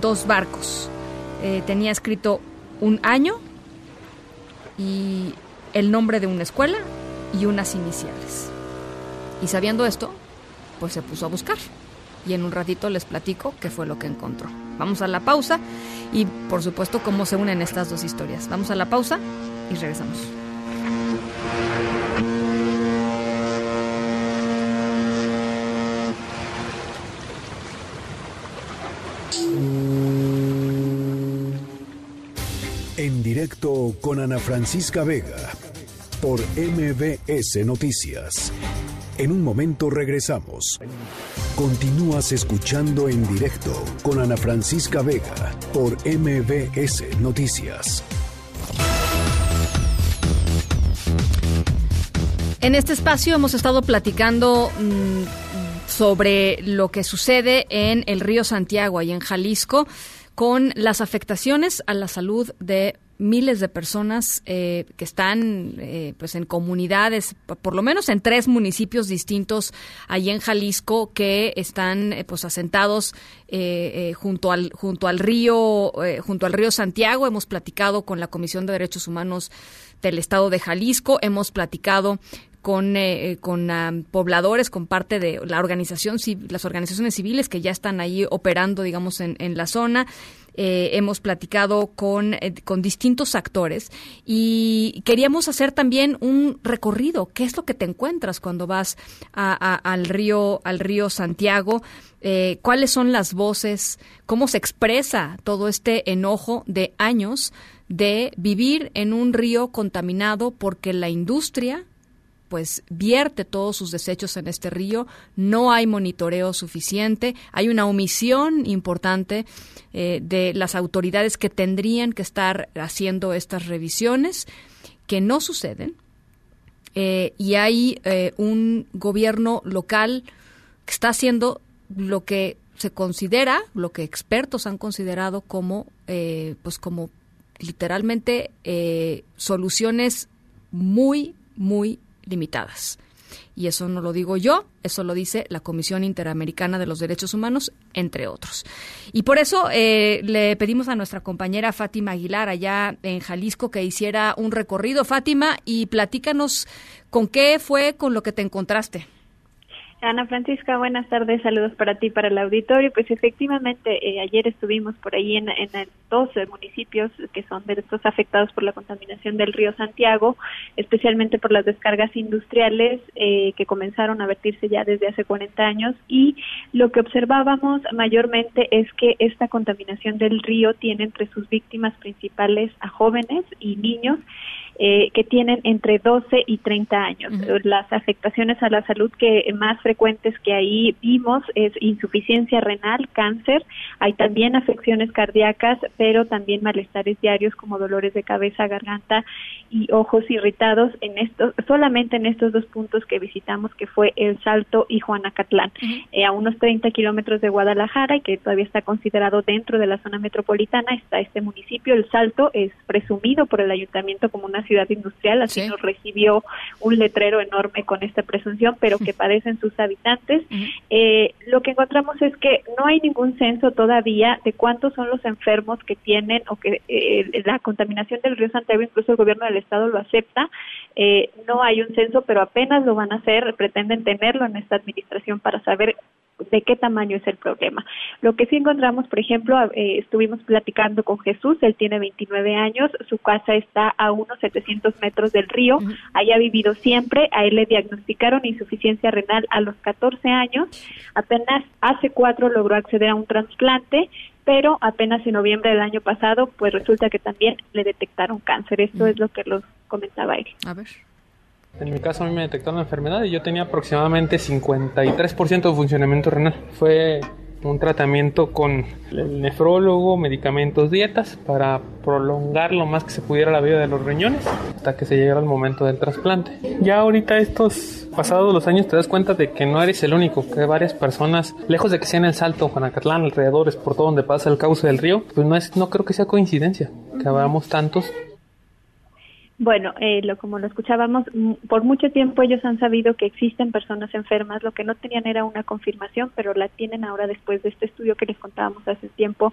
dos barcos. tenía escrito un año y el nombre de una escuela y unas iniciales. Y sabiendo esto, pues se puso a buscar. Y en un ratito les platico qué fue lo que encontró. Vamos a la pausa y por supuesto cómo se unen estas dos historias. Vamos a la pausa y regresamos. En directo con Ana Francisca Vega por MBS Noticias. En un momento regresamos. Continúas escuchando en directo con Ana Francisca Vega por MBS Noticias. En este espacio hemos estado platicando mm, sobre lo que sucede en el río Santiago y en Jalisco con las afectaciones a la salud de miles de personas eh, que están eh, pues en comunidades, por lo menos en tres municipios distintos allí en Jalisco que están eh, pues asentados junto al junto al río junto al río Santiago. Hemos platicado con la Comisión de Derechos Humanos del Estado de Jalisco, hemos platicado con, con ah, pobladores, con parte de la organización, las organizaciones civiles que ya están ahí operando, digamos, en, en la zona. Eh, hemos platicado con, eh, con distintos actores y queríamos hacer también un recorrido. ¿Qué es lo que te encuentras cuando vas al río al río Santiago? Eh, ¿Cuáles son las voces? ¿Cómo se expresa todo este enojo de años de vivir en un río contaminado porque la industria pues vierte todos sus desechos en este río, no hay monitoreo suficiente, hay una omisión importante eh, de las autoridades que tendrían que estar haciendo estas revisiones, que no suceden, eh, y hay eh, un gobierno local que está haciendo lo que se considera, lo que expertos han considerado como, pues como literalmente soluciones muy, muy limitadas. Y eso no lo digo yo, eso lo dice la Comisión Interamericana de los Derechos Humanos, entre otros. Y por eso eh, le pedimos a nuestra compañera Fátima Aguilar, allá en Jalisco, que hiciera un recorrido. Fátima, y platícanos con qué fue con lo que te encontraste. Ana Francisca, buenas tardes, saludos para ti, para el auditorio. Pues efectivamente, eh, ayer estuvimos por ahí en, en, 12 municipios que son de estos afectados por la contaminación del río Santiago, especialmente por las descargas industriales eh, que comenzaron a vertirse ya desde hace 40 años y lo que observábamos mayormente es que esta contaminación del río tiene entre sus víctimas principales a jóvenes y niños eh, que tienen entre 12 y 30 años. Las afectaciones a la salud que más frecuentes que ahí vimos es insuficiencia renal, cáncer, hay también afecciones cardíacas, pero también malestares diarios como dolores de cabeza, garganta y ojos irritados en estos solamente en estos dos puntos que visitamos que fue El Salto y Juanacatlán, eh, a unos 30 kilómetros de Guadalajara y que todavía está considerado dentro de la zona metropolitana está este municipio. El Salto es presumido por el ayuntamiento como una ciudad industrial, así nos recibió un letrero enorme con esta presunción, pero que padecen sus habitantes. Eh, lo que encontramos es que no hay ningún censo todavía de cuántos son los enfermos que tienen o que eh, la contaminación del río Santiago, incluso el gobierno del estado lo acepta. Eh, no hay un censo, pero apenas lo van a hacer, pretenden tenerlo en esta administración para saber de qué tamaño es el problema. Lo que sí encontramos, por ejemplo, eh, estuvimos platicando con Jesús, él tiene 29 años, su casa está a unos 700 metros del río, ahí ha vivido siempre, a él le diagnosticaron insuficiencia renal a los 14 años, apenas hace cuatro logró acceder a un trasplante, pero apenas en noviembre del año pasado, pues resulta que también le detectaron cáncer. Esto es lo que los comentaba él. A ver. En mi caso a mí me detectaron la enfermedad y yo tenía aproximadamente 53% de funcionamiento renal. Fue un tratamiento con el nefrólogo, medicamentos, dietas para prolongar lo más que se pudiera la vida de los riñones hasta que se llegara el momento del trasplante. Ya ahorita estos pasados los años te das cuenta de que no eres el único, que varias personas, lejos de que sea en el Salto, Juanacatlán, alrededores, por todo donde pasa el cauce del río, pues no es, no creo que sea coincidencia que habamos tantos bueno, eh, lo, como lo escuchábamos, por mucho tiempo ellos han sabido que existen personas enfermas, lo que no tenían era una confirmación, pero la tienen ahora después de este estudio que les contábamos hace tiempo,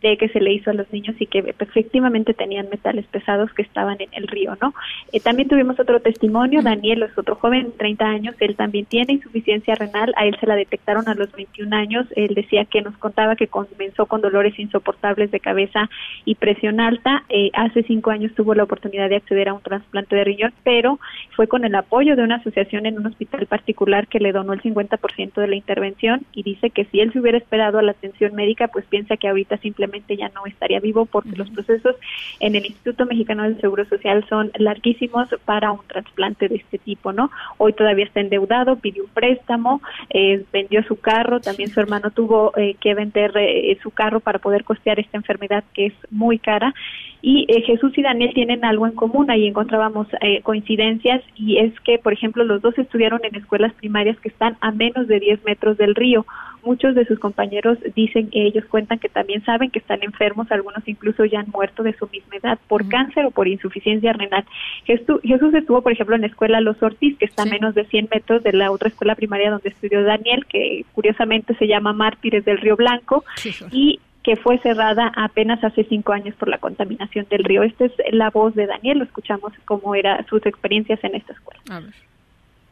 de que se le hizo a los niños y que efectivamente tenían metales pesados que estaban en el río, ¿no? Eh, también tuvimos otro testimonio, Daniel es otro joven, de 30 años, él también tiene insuficiencia renal, a él se la detectaron a los 21 años, él decía que nos contaba que comenzó con dolores insoportables de cabeza y presión alta, eh, hace cinco años tuvo la oportunidad de acceder a un trasplante de riñón, pero fue con el apoyo de una asociación en un hospital particular que le donó el 50% de la intervención y dice que si él se hubiera esperado a la atención médica, pues piensa que ahorita simplemente ya no estaría vivo porque los procesos en el Instituto Mexicano del Seguro Social son larguísimos para un trasplante de este tipo, ¿no? Hoy todavía está endeudado, pidió un préstamo, eh, vendió su carro, también su hermano tuvo eh, que vender eh, su carro para poder costear esta enfermedad que es muy cara. Y Jesús y Daniel tienen algo en común, ahí encontrábamos coincidencias y es que, por ejemplo, los dos estudiaron en escuelas primarias que están a menos de 10 metros del río, Muchos de sus compañeros dicen, ellos cuentan que también saben que están enfermos, algunos incluso ya han muerto de su misma edad por cáncer o por insuficiencia renal. Jesús, estuvo, por ejemplo, en la escuela Los Ortiz, que está a menos de 100 metros de la otra escuela primaria donde estudió Daniel, que curiosamente se llama Mártires del Río Blanco, y que fue cerrada apenas hace cinco años por la contaminación del río. Esta es la voz de Daniel, lo escuchamos cómo eran sus experiencias en esta escuela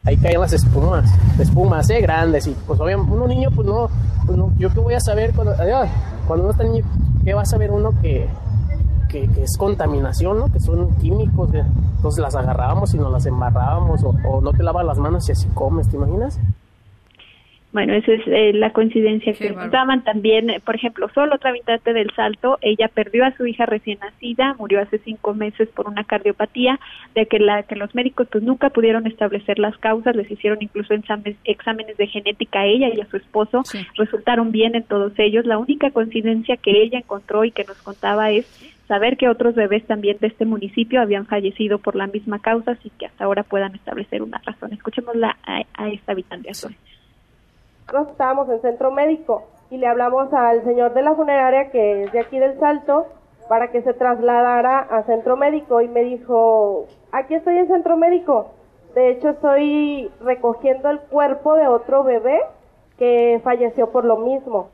ahí caen las espumas, espumas, eh, grandes, y pues obviamente uno niño, pues no, pues no, yo qué voy a saber cuando, cuando uno está niño, ¿qué va a saber uno que, que, es contaminación, ¿no? Que son químicos, entonces las agarrábamos y nos las embarrábamos, o, o no te lavas las manos y así comes, ¿te imaginas? Bueno, esa es eh, la coincidencia que daban también, por ejemplo, solo otra habitante del Salto, ella perdió a su hija recién nacida, murió hace cinco meses por una cardiopatía, de que, la, que los médicos pues nunca pudieron establecer las causas, les hicieron incluso exámenes, exámenes de genética a ella y a su esposo, resultaron bien en todos ellos. La única coincidencia que ella encontró y que nos contaba es saber que otros bebés también de este municipio habían fallecido por la misma causa, así que hasta ahora puedan establecer una razón. Escuchémosla a, a esta habitante. Sí nosotros estábamos en centro médico y le hablamos al señor de la funeraria que es de aquí del Salto para que se trasladara a centro médico y me dijo, aquí estoy en centro médico. De hecho estoy recogiendo el cuerpo de otro bebé que falleció por lo mismo.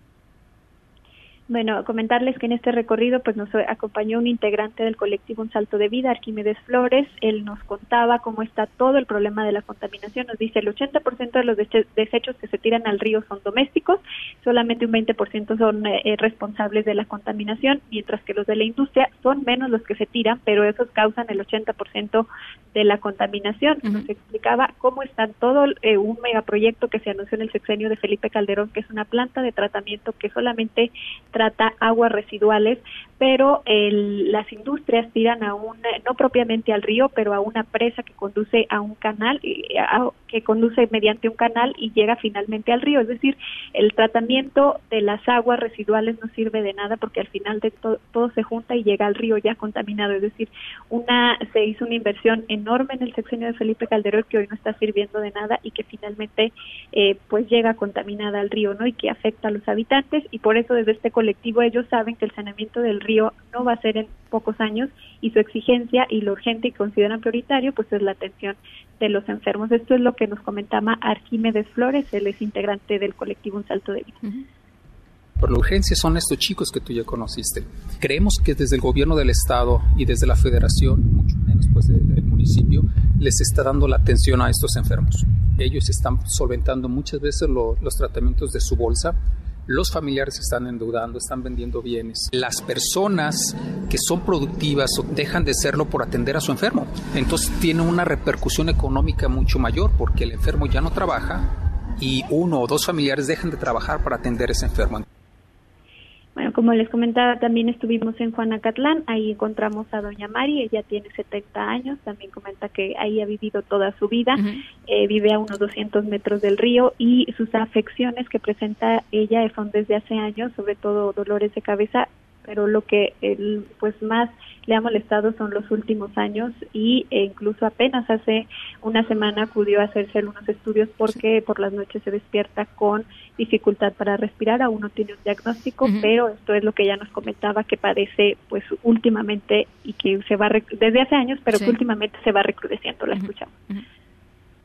Bueno, comentarles que en este recorrido pues nos acompañó un integrante del colectivo Un Salto de Vida, Arquímedes Flores. Él nos contaba cómo está todo el problema de la contaminación. Nos dice el 80% de los desechos que se tiran al río son domésticos, solamente un 20% son eh, responsables de la contaminación, mientras que los de la industria son menos los que se tiran, pero esos causan el 80% de la contaminación. Nos explicaba cómo está todo eh, un megaproyecto que se anunció en el sexenio de Felipe Calderón, que es una planta de tratamiento que solamente trata aguas residuales, pero las industrias tiran a un, no propiamente al río, pero a una presa que conduce a un canal, que conduce mediante un canal y llega finalmente al río. Es decir, el tratamiento de las aguas residuales no sirve de nada porque al final de todo se junta y llega al río ya contaminado. Es decir, una se hizo una inversión enorme en el sexenio de Felipe Calderón que hoy no está sirviendo de nada y que finalmente eh, pues llega contaminada al río, ¿no? Y que afecta a los habitantes y por eso desde este colectivo ellos saben que el saneamiento del río no va a ser en pocos años y su exigencia y lo urgente y consideran prioritario pues es la atención de los enfermos. Esto es lo que nos comentaba Arquímedes Flores, él es integrante del colectivo Un Salto de Vida. Por la urgencia son estos chicos que tú ya conociste. Creemos que desde el gobierno del estado y desde la federación, mucho menos pues del municipio, municipio les está dando la atención a estos enfermos. Ellos están solventando muchas veces los tratamientos de su bolsa. Los familiares están endeudando, están vendiendo bienes. Las personas que son productivas dejan de serlo por atender a su enfermo. Entonces tiene una repercusión económica mucho mayor porque el enfermo ya no trabaja y uno o dos familiares dejan de trabajar para atender a ese enfermo. Bueno, como les comentaba, también estuvimos en Juanacatlán, ahí encontramos a doña Mari, ella tiene 70 años, también comenta que ahí ha vivido toda su vida, eh, vive a unos 200 metros del río y sus afecciones que presenta ella son desde hace años, sobre todo dolores de cabeza, pero lo que él, pues más le ha molestado son los últimos años y e incluso apenas hace una semana acudió a hacerse algunos estudios porque por las noches se despierta con dificultad para respirar, aún no tiene un diagnóstico, pero esto es lo que ella nos comentaba que padece pues últimamente y que se va desde hace años, pero que últimamente se va recrudeciendo, la escuchamos.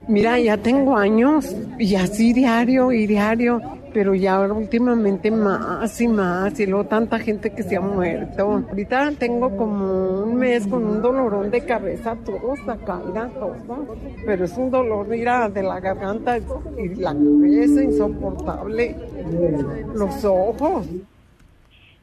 Mira, ya tengo años y así diario y diario, pero ya últimamente más y más y luego tanta gente que se ha muerto. Ahorita tengo como un mes con un dolorón de cabeza, todo caída, todo, pero es un dolor, mira, de la garganta y la cabeza insoportable, los ojos.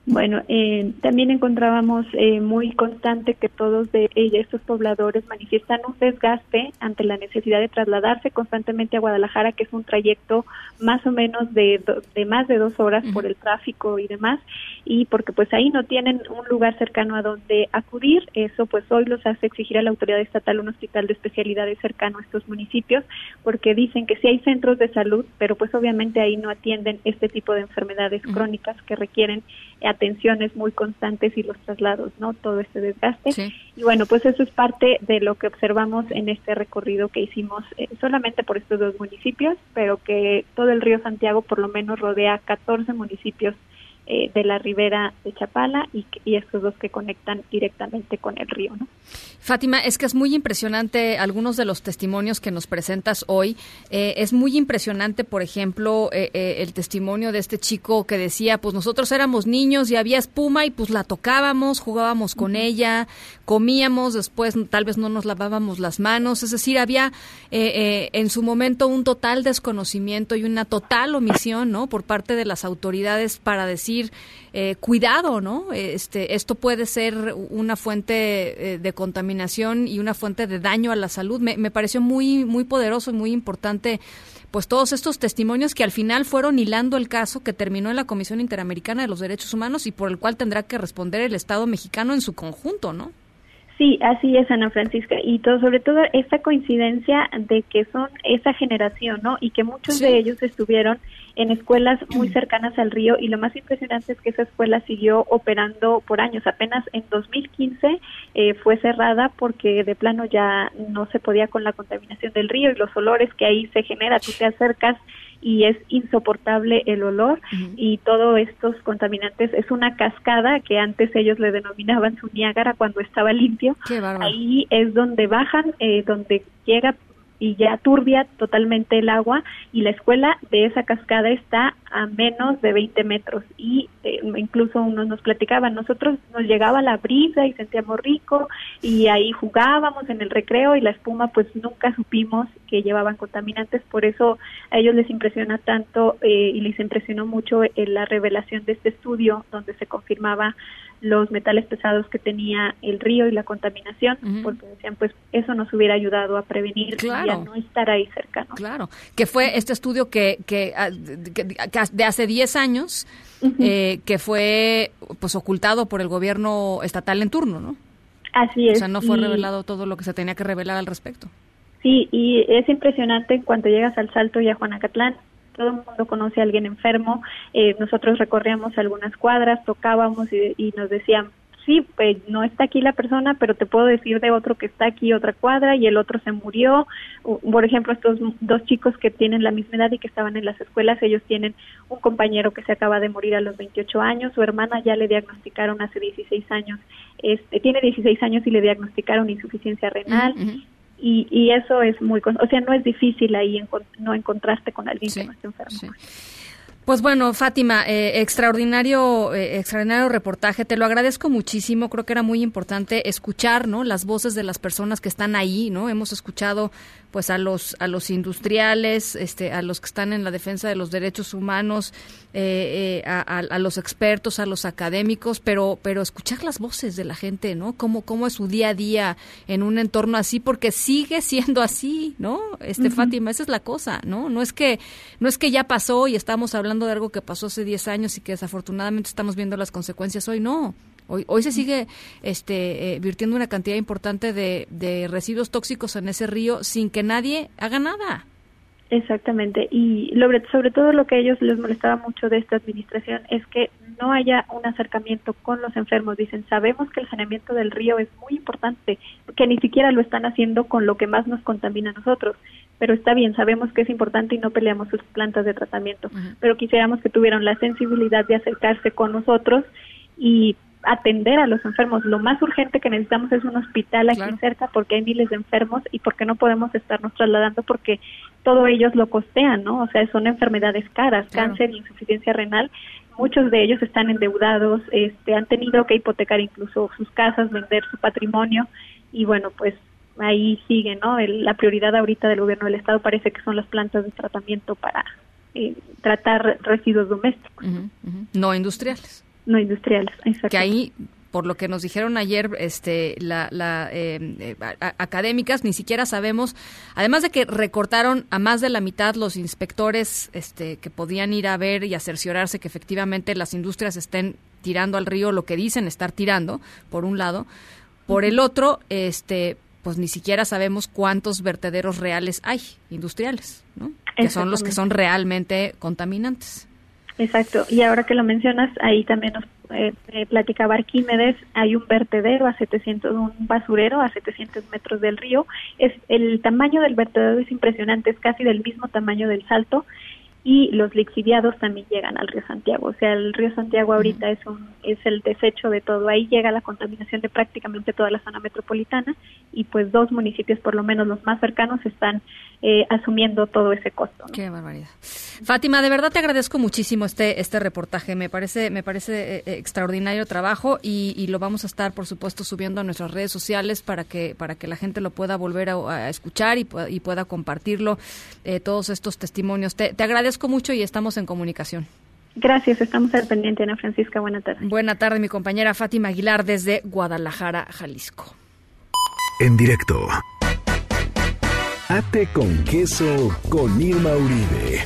Bueno, eh, también encontrábamos eh, muy constante que todos de ella, estos pobladores manifiestan un desgaste ante la necesidad de trasladarse constantemente a Guadalajara, que es un trayecto más o menos de, de más de dos horas por el tráfico y demás, y porque pues ahí no tienen un lugar cercano a donde acudir, eso pues hoy los hace exigir a la autoridad estatal un hospital de especialidades cercano a estos municipios, porque dicen que sí hay centros de salud, pero pues obviamente ahí no atienden este tipo de enfermedades crónicas que requieren atenciones muy constantes y los traslados, ¿no? Todo este desgaste. Y bueno, pues eso es parte de lo que observamos en este recorrido que hicimos eh, solamente por estos dos municipios, pero que todo el río Santiago por lo menos rodea 14 municipios eh, de la ribera de Chapala y, y, estos dos que conectan directamente con el río. ¿no? Fátima, es que es muy impresionante algunos de los testimonios que nos presentas hoy. Eh, es muy impresionante, por ejemplo, eh, el testimonio de este chico que decía, pues nosotros éramos niños y había espuma y pues la tocábamos, jugábamos con ella, comíamos, después tal vez no nos lavábamos las manos, es decir, había en su momento un total desconocimiento y una total omisión, ¿no? Por parte de las autoridades para decir eh, cuidado, ¿no? Este, esto puede ser una fuente eh, de contaminación y una fuente de daño a la salud. Me, me, pareció muy, muy poderoso y muy importante, pues todos estos testimonios que al final fueron hilando el caso que terminó en la Comisión Interamericana de los Derechos Humanos y por el cual tendrá que responder el Estado mexicano en su conjunto, ¿no? Sí, así es, Ana Francisca, y todo, sobre todo esta coincidencia de que son esa generación, ¿no? Y que muchos de ellos estuvieron en escuelas muy cercanas al río y lo más impresionante es que esa escuela siguió operando por años. Apenas en 2015 eh, fue cerrada porque de plano ya no se podía con la contaminación del río y los olores que ahí se genera. Tú te acercas y es insoportable el olor. Y todos estos contaminantes es una cascada que antes ellos le denominaban su Niágara cuando estaba limpio. Ahí es donde bajan, eh, donde llega y ya turbia totalmente el agua y la escuela de esa cascada está a menos de 20 metros y eh, incluso uno nos platicaba, nosotros nos llegaba la brisa y sentíamos rico y ahí jugábamos en el recreo y la espuma pues nunca supimos que llevaban contaminantes, por eso a ellos les impresiona tanto eh, y les impresionó mucho eh, la revelación de este estudio donde se confirmaba los metales pesados que tenía el río y la contaminación, porque decían, pues eso nos hubiera ayudado a prevenir y a no estar ahí cerca. Claro, que fue este estudio que, que, ah, de hace 10 años, eh, que fue pues ocultado por el gobierno estatal en turno, ¿no? Así es. O sea, no fue revelado todo lo que se tenía que revelar al respecto. Sí, y es impresionante cuando llegas al Salto y a Juanacatlán, todo el mundo conoce a alguien enfermo. Eh, nosotros recorríamos algunas cuadras, tocábamos y, nos decían, sí, pues no está aquí la persona, pero te puedo decir de otro que está aquí otra cuadra y el otro se murió. Por ejemplo, estos dos chicos que tienen la misma edad y que estaban en las escuelas, ellos tienen un compañero que se acaba de morir a los 28 años, su hermana ya le diagnosticaron hace 16 años, este, tiene 16 años y le diagnosticaron insuficiencia renal. Y, y, eso es muy, o sea, no es difícil ahí no encontraste con alguien que no esté enfermo. Pues bueno, Fátima, eh, extraordinario, eh, extraordinario reportaje. Te lo agradezco muchísimo. Creo que era muy importante escuchar, ¿no? Las voces de las personas que están ahí, ¿no? Hemos escuchado, pues, a los a los industriales, este, a los que están en la defensa de los derechos humanos, eh, a, a, los expertos, a los académicos, pero pero escuchar las voces de la gente, ¿no? Cómo cómo es su día a día en un entorno así, porque sigue siendo así, ¿no? Este, Fátima, esa es la cosa, ¿no? No es que no es que ya pasó y estamos hablando de algo que pasó hace 10 años y que desafortunadamente estamos viendo las consecuencias hoy, no. Hoy, hoy se sigue este, eh, virtiendo una cantidad importante de, de residuos tóxicos en ese río sin que nadie haga nada. Exactamente. Y sobre todo lo que a ellos les molestaba mucho de esta administración es que no haya un acercamiento con los enfermos. Dicen, sabemos que el saneamiento del río es muy importante, que ni siquiera lo están haciendo con lo que más nos contamina a nosotros. Pero está bien, sabemos que es importante y no peleamos sus plantas de tratamiento. Pero quisiéramos que tuvieran la sensibilidad de acercarse con nosotros y atender a los enfermos. Lo más urgente que necesitamos es un hospital aquí cerca porque hay miles de enfermos y porque no podemos estarnos trasladando porque todo ellos lo costean, ¿no? O sea, son enfermedades caras, cáncer insuficiencia renal. Muchos de ellos están endeudados, este, han tenido que hipotecar incluso sus casas, vender su patrimonio y bueno, pues ahí sigue, ¿no? la prioridad ahorita del gobierno del estado parece que son las plantas de tratamiento para eh, tratar residuos domésticos. No industriales no industriales. Exacto. Que ahí por lo que nos dijeron ayer este, la, eh, eh, académicas, ni siquiera sabemos, además de que recortaron a más de la mitad los inspectores este, que podían ir a ver y a cerciorarse que efectivamente las industrias estén tirando al río lo que dicen estar tirando, por un lado. Por el otro, este, pues ni siquiera sabemos cuántos vertederos reales hay, industriales, ¿no? que son los que son realmente contaminantes. Exacto, y ahora que lo mencionas, ahí también nos eh, eh, platicaba Arquímedes, hay un vertedero a 700, un basurero a 700 metros del río. Es el tamaño del vertedero es impresionante, es casi del mismo tamaño del Salto y los lixiviados también llegan al río Santiago. O sea, el río Santiago ahorita es un es el desecho de todo. Ahí llega la contaminación de prácticamente toda la zona metropolitana y pues dos municipios, por lo menos los más cercanos, están eh, asumiendo todo ese costo. Qué barbaridad. Fátima, de verdad te agradezco muchísimo este este reportaje. Me parece me parece eh, eh, extraordinario trabajo y, lo vamos a estar, por supuesto, subiendo a nuestras redes sociales para que para que la gente lo pueda volver a, escuchar y, y, pueda compartirlo todos estos testimonios. Te, te agradezco mucho y estamos en comunicación. Gracias, estamos al pendiente, Ana Francisca. Buena tarde. Buena tarde, mi compañera Fátima Aguilar desde Guadalajara, Jalisco. En directo. Ate con queso con Irma Uribe.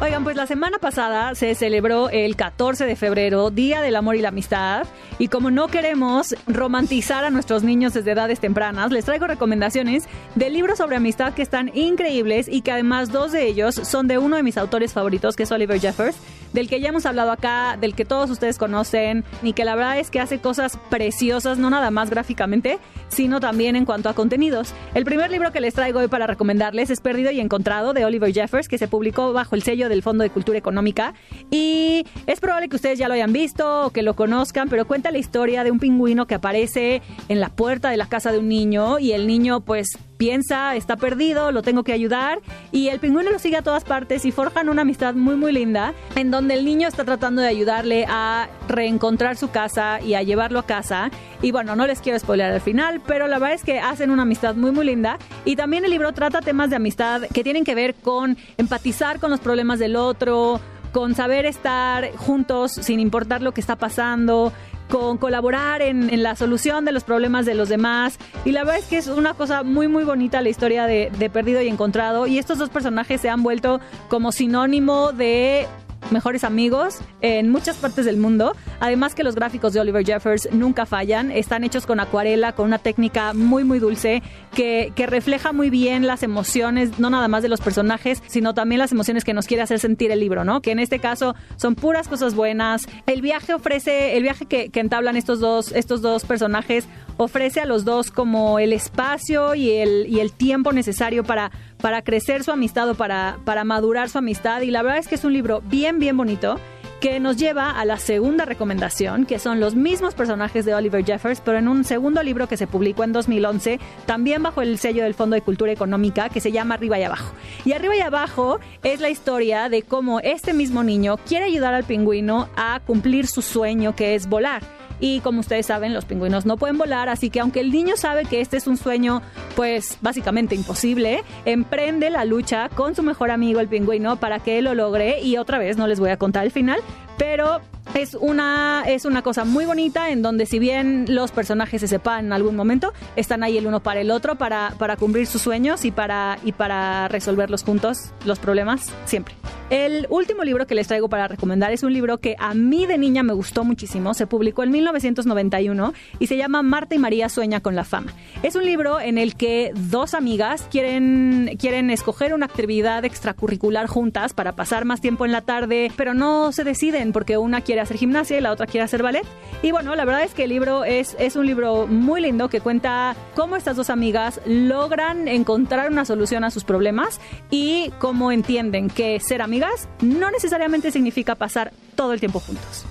Oigan, pues la semana pasada se celebró el 14 de febrero, Día del Amor y la Amistad. Y como no queremos romantizar a nuestros niños desde edades tempranas, les traigo recomendaciones de libros sobre amistad que están increíbles y que además dos de ellos son de uno de mis autores favoritos, que es Oliver Jeffers del que ya hemos hablado acá, del que todos ustedes conocen y que la verdad es que hace cosas preciosas, no nada más gráficamente, sino también en cuanto a contenidos. El primer libro que les traigo hoy para recomendarles es Perdido y Encontrado de Oliver Jeffers, que se publicó bajo el sello del Fondo Cultura Económica y es probable que ustedes ya lo hayan visto o que lo conozcan, pero cuenta la historia de un pingüino que aparece en la puerta de la casa de un niño y el niño pues piensa, está perdido, lo tengo que ayudar. Y el pingüino lo sigue a todas partes y forjan una amistad muy muy linda en donde el niño está tratando de ayudarle a reencontrar su casa y a llevarlo a casa. Y bueno, no les quiero spoiler al final, pero la verdad es que hacen una amistad muy muy linda. Y también el libro trata temas de amistad que tienen que ver con empatizar con los problemas del otro, con saber estar juntos sin importar lo que está pasando, con colaborar en, la solución de los problemas de los demás. Y la verdad es que es una cosa muy, muy bonita la historia de, de Perdido y Encontrado. Y estos dos personajes se han vuelto como sinónimo de mejores amigos en muchas partes del mundo. Además que los gráficos de Oliver Jeffers nunca fallan, están hechos con acuarela, con una técnica muy muy dulce que, refleja muy bien las emociones, no nada más de los personajes, sino también las emociones que nos quiere hacer sentir el libro, ¿no? Que en este caso son puras cosas buenas. El viaje ofrece, el viaje que, que entablan estos dos, estos dos personajes ofrece a los dos como el espacio y el, y el tiempo necesario para, para crecer su amistad o para, para madurar su amistad. Y la verdad es que es un libro bien, bien bonito que nos lleva a la segunda recomendación, que son los mismos personajes de Oliver Jeffers, pero en un segundo libro que se publicó en 2011, también bajo el sello del Fondo de Cultura Económica, que se llama Arriba y Abajo. Y Arriba y Abajo es la historia de cómo este mismo niño quiere ayudar al pingüino a cumplir su sueño, que es volar. Y como ustedes saben, los pingüinos no pueden volar, así que aunque el niño sabe que este es un sueño, pues básicamente imposible, emprende la lucha con su mejor amigo el pingüino para que lo logre. Y otra vez no les voy a contar el final, pero es una, es una cosa muy bonita en donde si bien los personajes se separan en algún momento, están ahí el uno para el otro para, para cumplir sus sueños y para, y para resolverlos juntos, los problemas, siempre. El último libro que les traigo para recomendar es un libro que a mí de niña me gustó muchísimo. Se publicó en 1991 y se llama Marta y María sueña con la fama. Es un libro en el que dos amigas quieren, quieren escoger una actividad extracurricular juntas para pasar más tiempo en la tarde, pero no se deciden porque una quiere hacer gimnasia y la otra quiere hacer ballet. Y bueno, la verdad es que el libro es, es un libro muy lindo que cuenta cómo estas dos amigas logran encontrar una solución a sus problemas y cómo entienden que ser amigas no necesariamente significa pasar todo el tiempo juntos.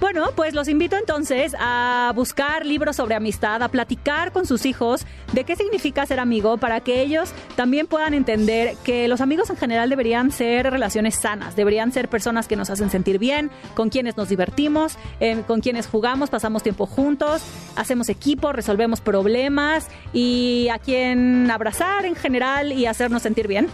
Bueno, pues los invito entonces a buscar libros sobre amistad, a platicar con sus hijos de qué significa ser amigo para que ellos también puedan entender que los amigos en general deberían ser relaciones sanas, deberían ser personas que nos hacen sentir bien, con quienes nos divertimos, eh, con quienes jugamos, pasamos tiempo juntos, hacemos equipo, resolvemos problemas y a quien abrazar en general y hacernos sentir bien.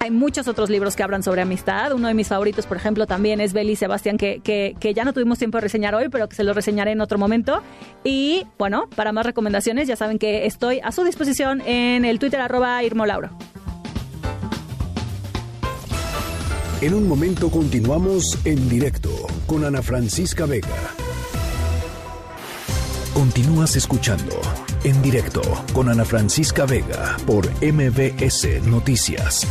Hay muchos otros libros que hablan sobre amistad. Uno de mis favoritos, por ejemplo, también es Beli Sebastián, que, que, que, ya no tuvimos tiempo de reseñar hoy, pero que se lo reseñaré en otro momento. Y bueno, para más recomendaciones, ya saben que estoy a su disposición en el Twitter arroba Irmolauro. En un momento continuamos en directo con Ana Francisca Vega. Continúas escuchando en directo con Ana Francisca Vega por MBS Noticias.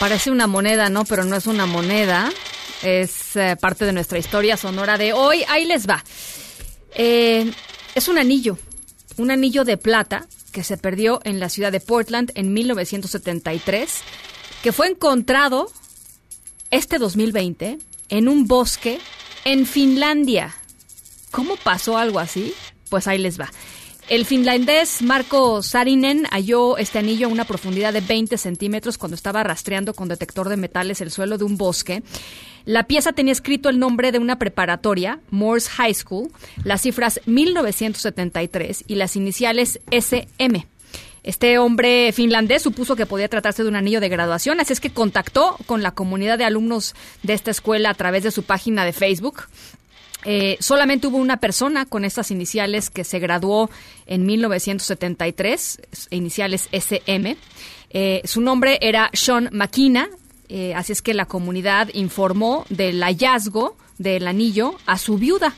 Parece una moneda, ¿no? Pero no es una moneda. Es eh, parte de nuestra historia sonora de hoy. Ahí les va. Eh, es un anillo. Un anillo de plata que se perdió en la ciudad de Portland en 1973. Que fue encontrado este 2020 en un bosque en Finlandia. ¿Cómo pasó algo así? Pues ahí les va. El finlandés Marco Sarinen halló este anillo a una profundidad de 20 centímetros cuando estaba rastreando con detector de metales el suelo de un bosque. La pieza tenía escrito el nombre de una preparatoria, Morse High School, las cifras 1973 y las iniciales SM. Este hombre finlandés supuso que podía tratarse de un anillo de graduación, así es que contactó con la comunidad de alumnos de esta escuela a través de su página de Facebook. Eh, solamente hubo una persona con estas iniciales que se graduó en 1973, iniciales SM. Eh, su nombre era Sean McKenna, eh, así es que la comunidad informó del hallazgo del anillo a su viuda,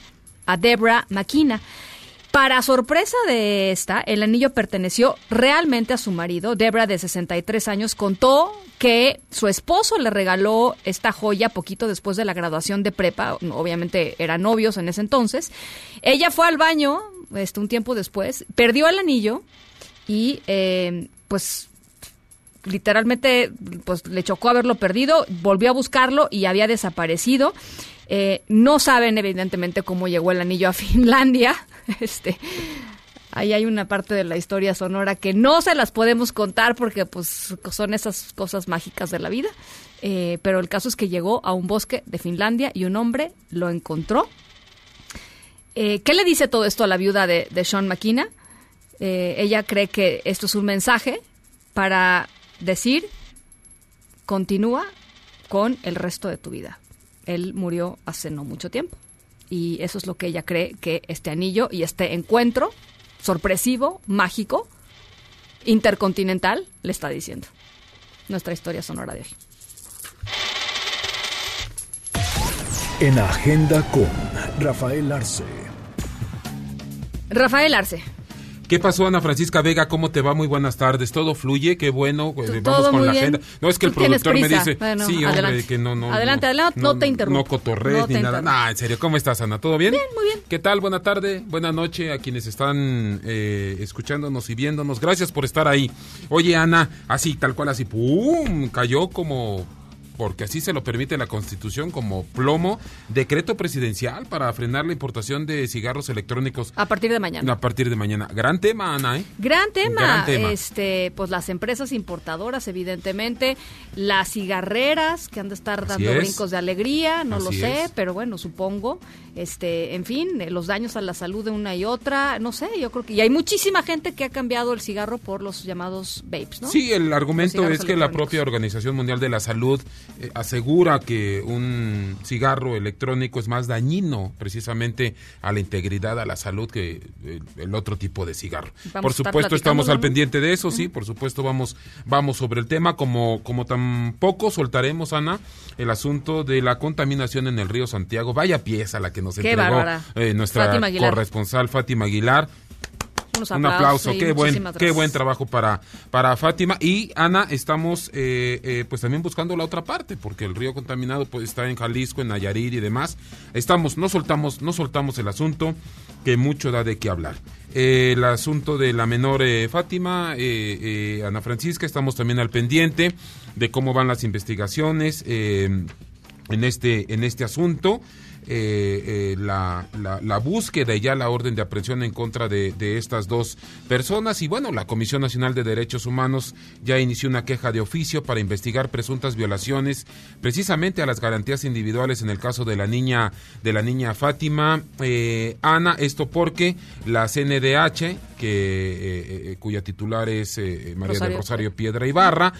a Deborah McKenna. Para sorpresa de esta, el anillo perteneció realmente a su marido. Debra, de 63 años, contó que su esposo le regaló esta joya poquito después de la graduación de prepa. Obviamente eran novios en ese entonces. Ella fue al baño este, un tiempo después, perdió el anillo y eh, pues literalmente pues le chocó haberlo perdido, volvió a buscarlo y había desaparecido. Eh, no saben evidentemente cómo llegó el anillo a Finlandia. Este, ahí hay una parte de la historia sonora que no se las podemos contar porque pues son esas cosas mágicas de la vida. Eh, pero el caso es que llegó a un bosque de Finlandia y un hombre lo encontró. Eh, ¿Qué le dice todo esto a la viuda de, Sean McKenna? ella cree que esto es un mensaje para decir, continúa con el resto de tu vida él murió hace no mucho tiempo. Y eso es lo que ella cree que este anillo y este encuentro sorpresivo, mágico, intercontinental, le está diciendo. Nuestra historia sonora de hoy. En Agenda con Rafael Arce. Rafael Arce, ¿Qué pasó, Ana Francisca Vega? ¿Cómo te va? Muy buenas tardes. ¿Todo fluye? Qué bueno. Vamos con la bien. agenda. No, es que el productor me dice, Bueno, sí, hombre, adelante. que no, no. Adelante, adelante, no te interrumpo. No cotorres No ni nada. Nah, en serio, ¿cómo estás, Ana? ¿Todo bien? Bien, muy bien. ¿Qué tal? Buena tarde, buena noche a quienes están eh, escuchándonos y viéndonos. Gracias por estar ahí. Oye, Ana, así, tal cual, así, ¡pum! Cayó como porque así se lo permite la Constitución como plomo, decreto presidencial para frenar la importación de cigarros electrónicos A partir de mañana. a partir de mañana. Gran tema, Ana, ¿eh? Gran tema, Gran tema. este, pues las empresas importadoras, evidentemente, las cigarreras que han de estar dando es. brincos de alegría, no lo sé, es. pero bueno, supongo, este, en fin, eh, los daños a la salud de una y otra, no sé, yo creo que y hay muchísima gente que ha cambiado el cigarro por los llamados vapes, ¿no? Sí, el argumento es que la propia Organización Mundial de la Salud eh, asegura que un cigarro electrónico es más dañino precisamente a la integridad, a la salud que el, el otro tipo de cigarro. Vamos por supuesto estamos al pendiente de eso, sí, por supuesto vamos vamos sobre el tema como como tampoco soltaremos Ana el asunto de la contaminación en el río Santiago. Vaya pieza la que nos Qué entregó eh, nuestra Fátima corresponsal Fátima Aguilar. Unos Un aplauso, qué buen, qué buen trabajo para, para Fátima. Y Ana, estamos eh, eh, pues también buscando la otra parte, porque el río contaminado pues está en Jalisco, en Nayarit y demás. Estamos, no soltamos, no soltamos el asunto, que mucho da de qué hablar. Eh, el asunto de la menor eh, Fátima, eh, eh, Ana Francisca, estamos también al pendiente de cómo van las investigaciones eh, en este, en este asunto eh, eh, la, la, la búsqueda y ya la orden de aprehensión en contra de, de estas dos personas. Y bueno, la Comisión Nacional de Derechos Humanos ya inició una queja de oficio para investigar presuntas violaciones precisamente a las garantías individuales en el caso de la niña, de la niña Fátima. Eh, Ana, esto porque la CNDH, que, cuya titular es María Rosario. del Rosario Piedra Ibarra,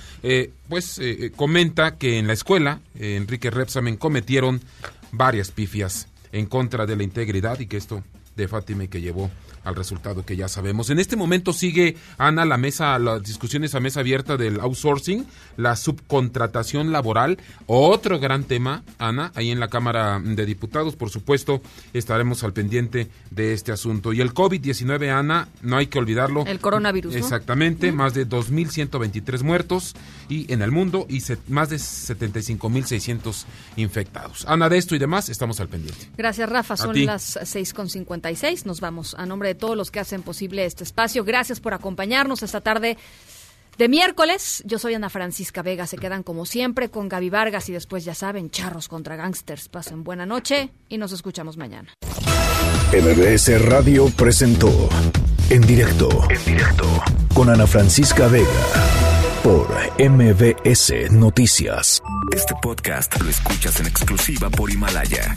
pues comenta que en la escuela, Enrique Repsamen, cometieron varias pifias en contra de la integridad y que esto de Fátima que llevó al resultado que ya sabemos. En este momento sigue, Ana, la mesa, las discusiones a mesa abierta del outsourcing, la subcontratación laboral, otro gran tema, Ana, ahí en la Cámara de Diputados, por supuesto, estaremos al pendiente de este asunto. Y el COVID-19, Ana, no hay que olvidarlo. El coronavirus, ¿no? Exactamente, más de 2.123 muertos y en el mundo y se- más de 75.600 infectados. Ana, de esto y demás, estamos al pendiente. Gracias, Rafa. Son las 6.56. Nos vamos a nombre de todos los que hacen posible este espacio. Gracias por acompañarnos esta tarde de miércoles. Yo soy Ana Francisca Vega. Se quedan como siempre con Gaby Vargas y después, ya saben, charros contra gangsters. Pasen buena noche y nos escuchamos mañana. MBS Radio presentó en directo, en directo con Ana Francisca Vega por MBS Noticias. Este podcast lo escuchas en exclusiva por Himalaya.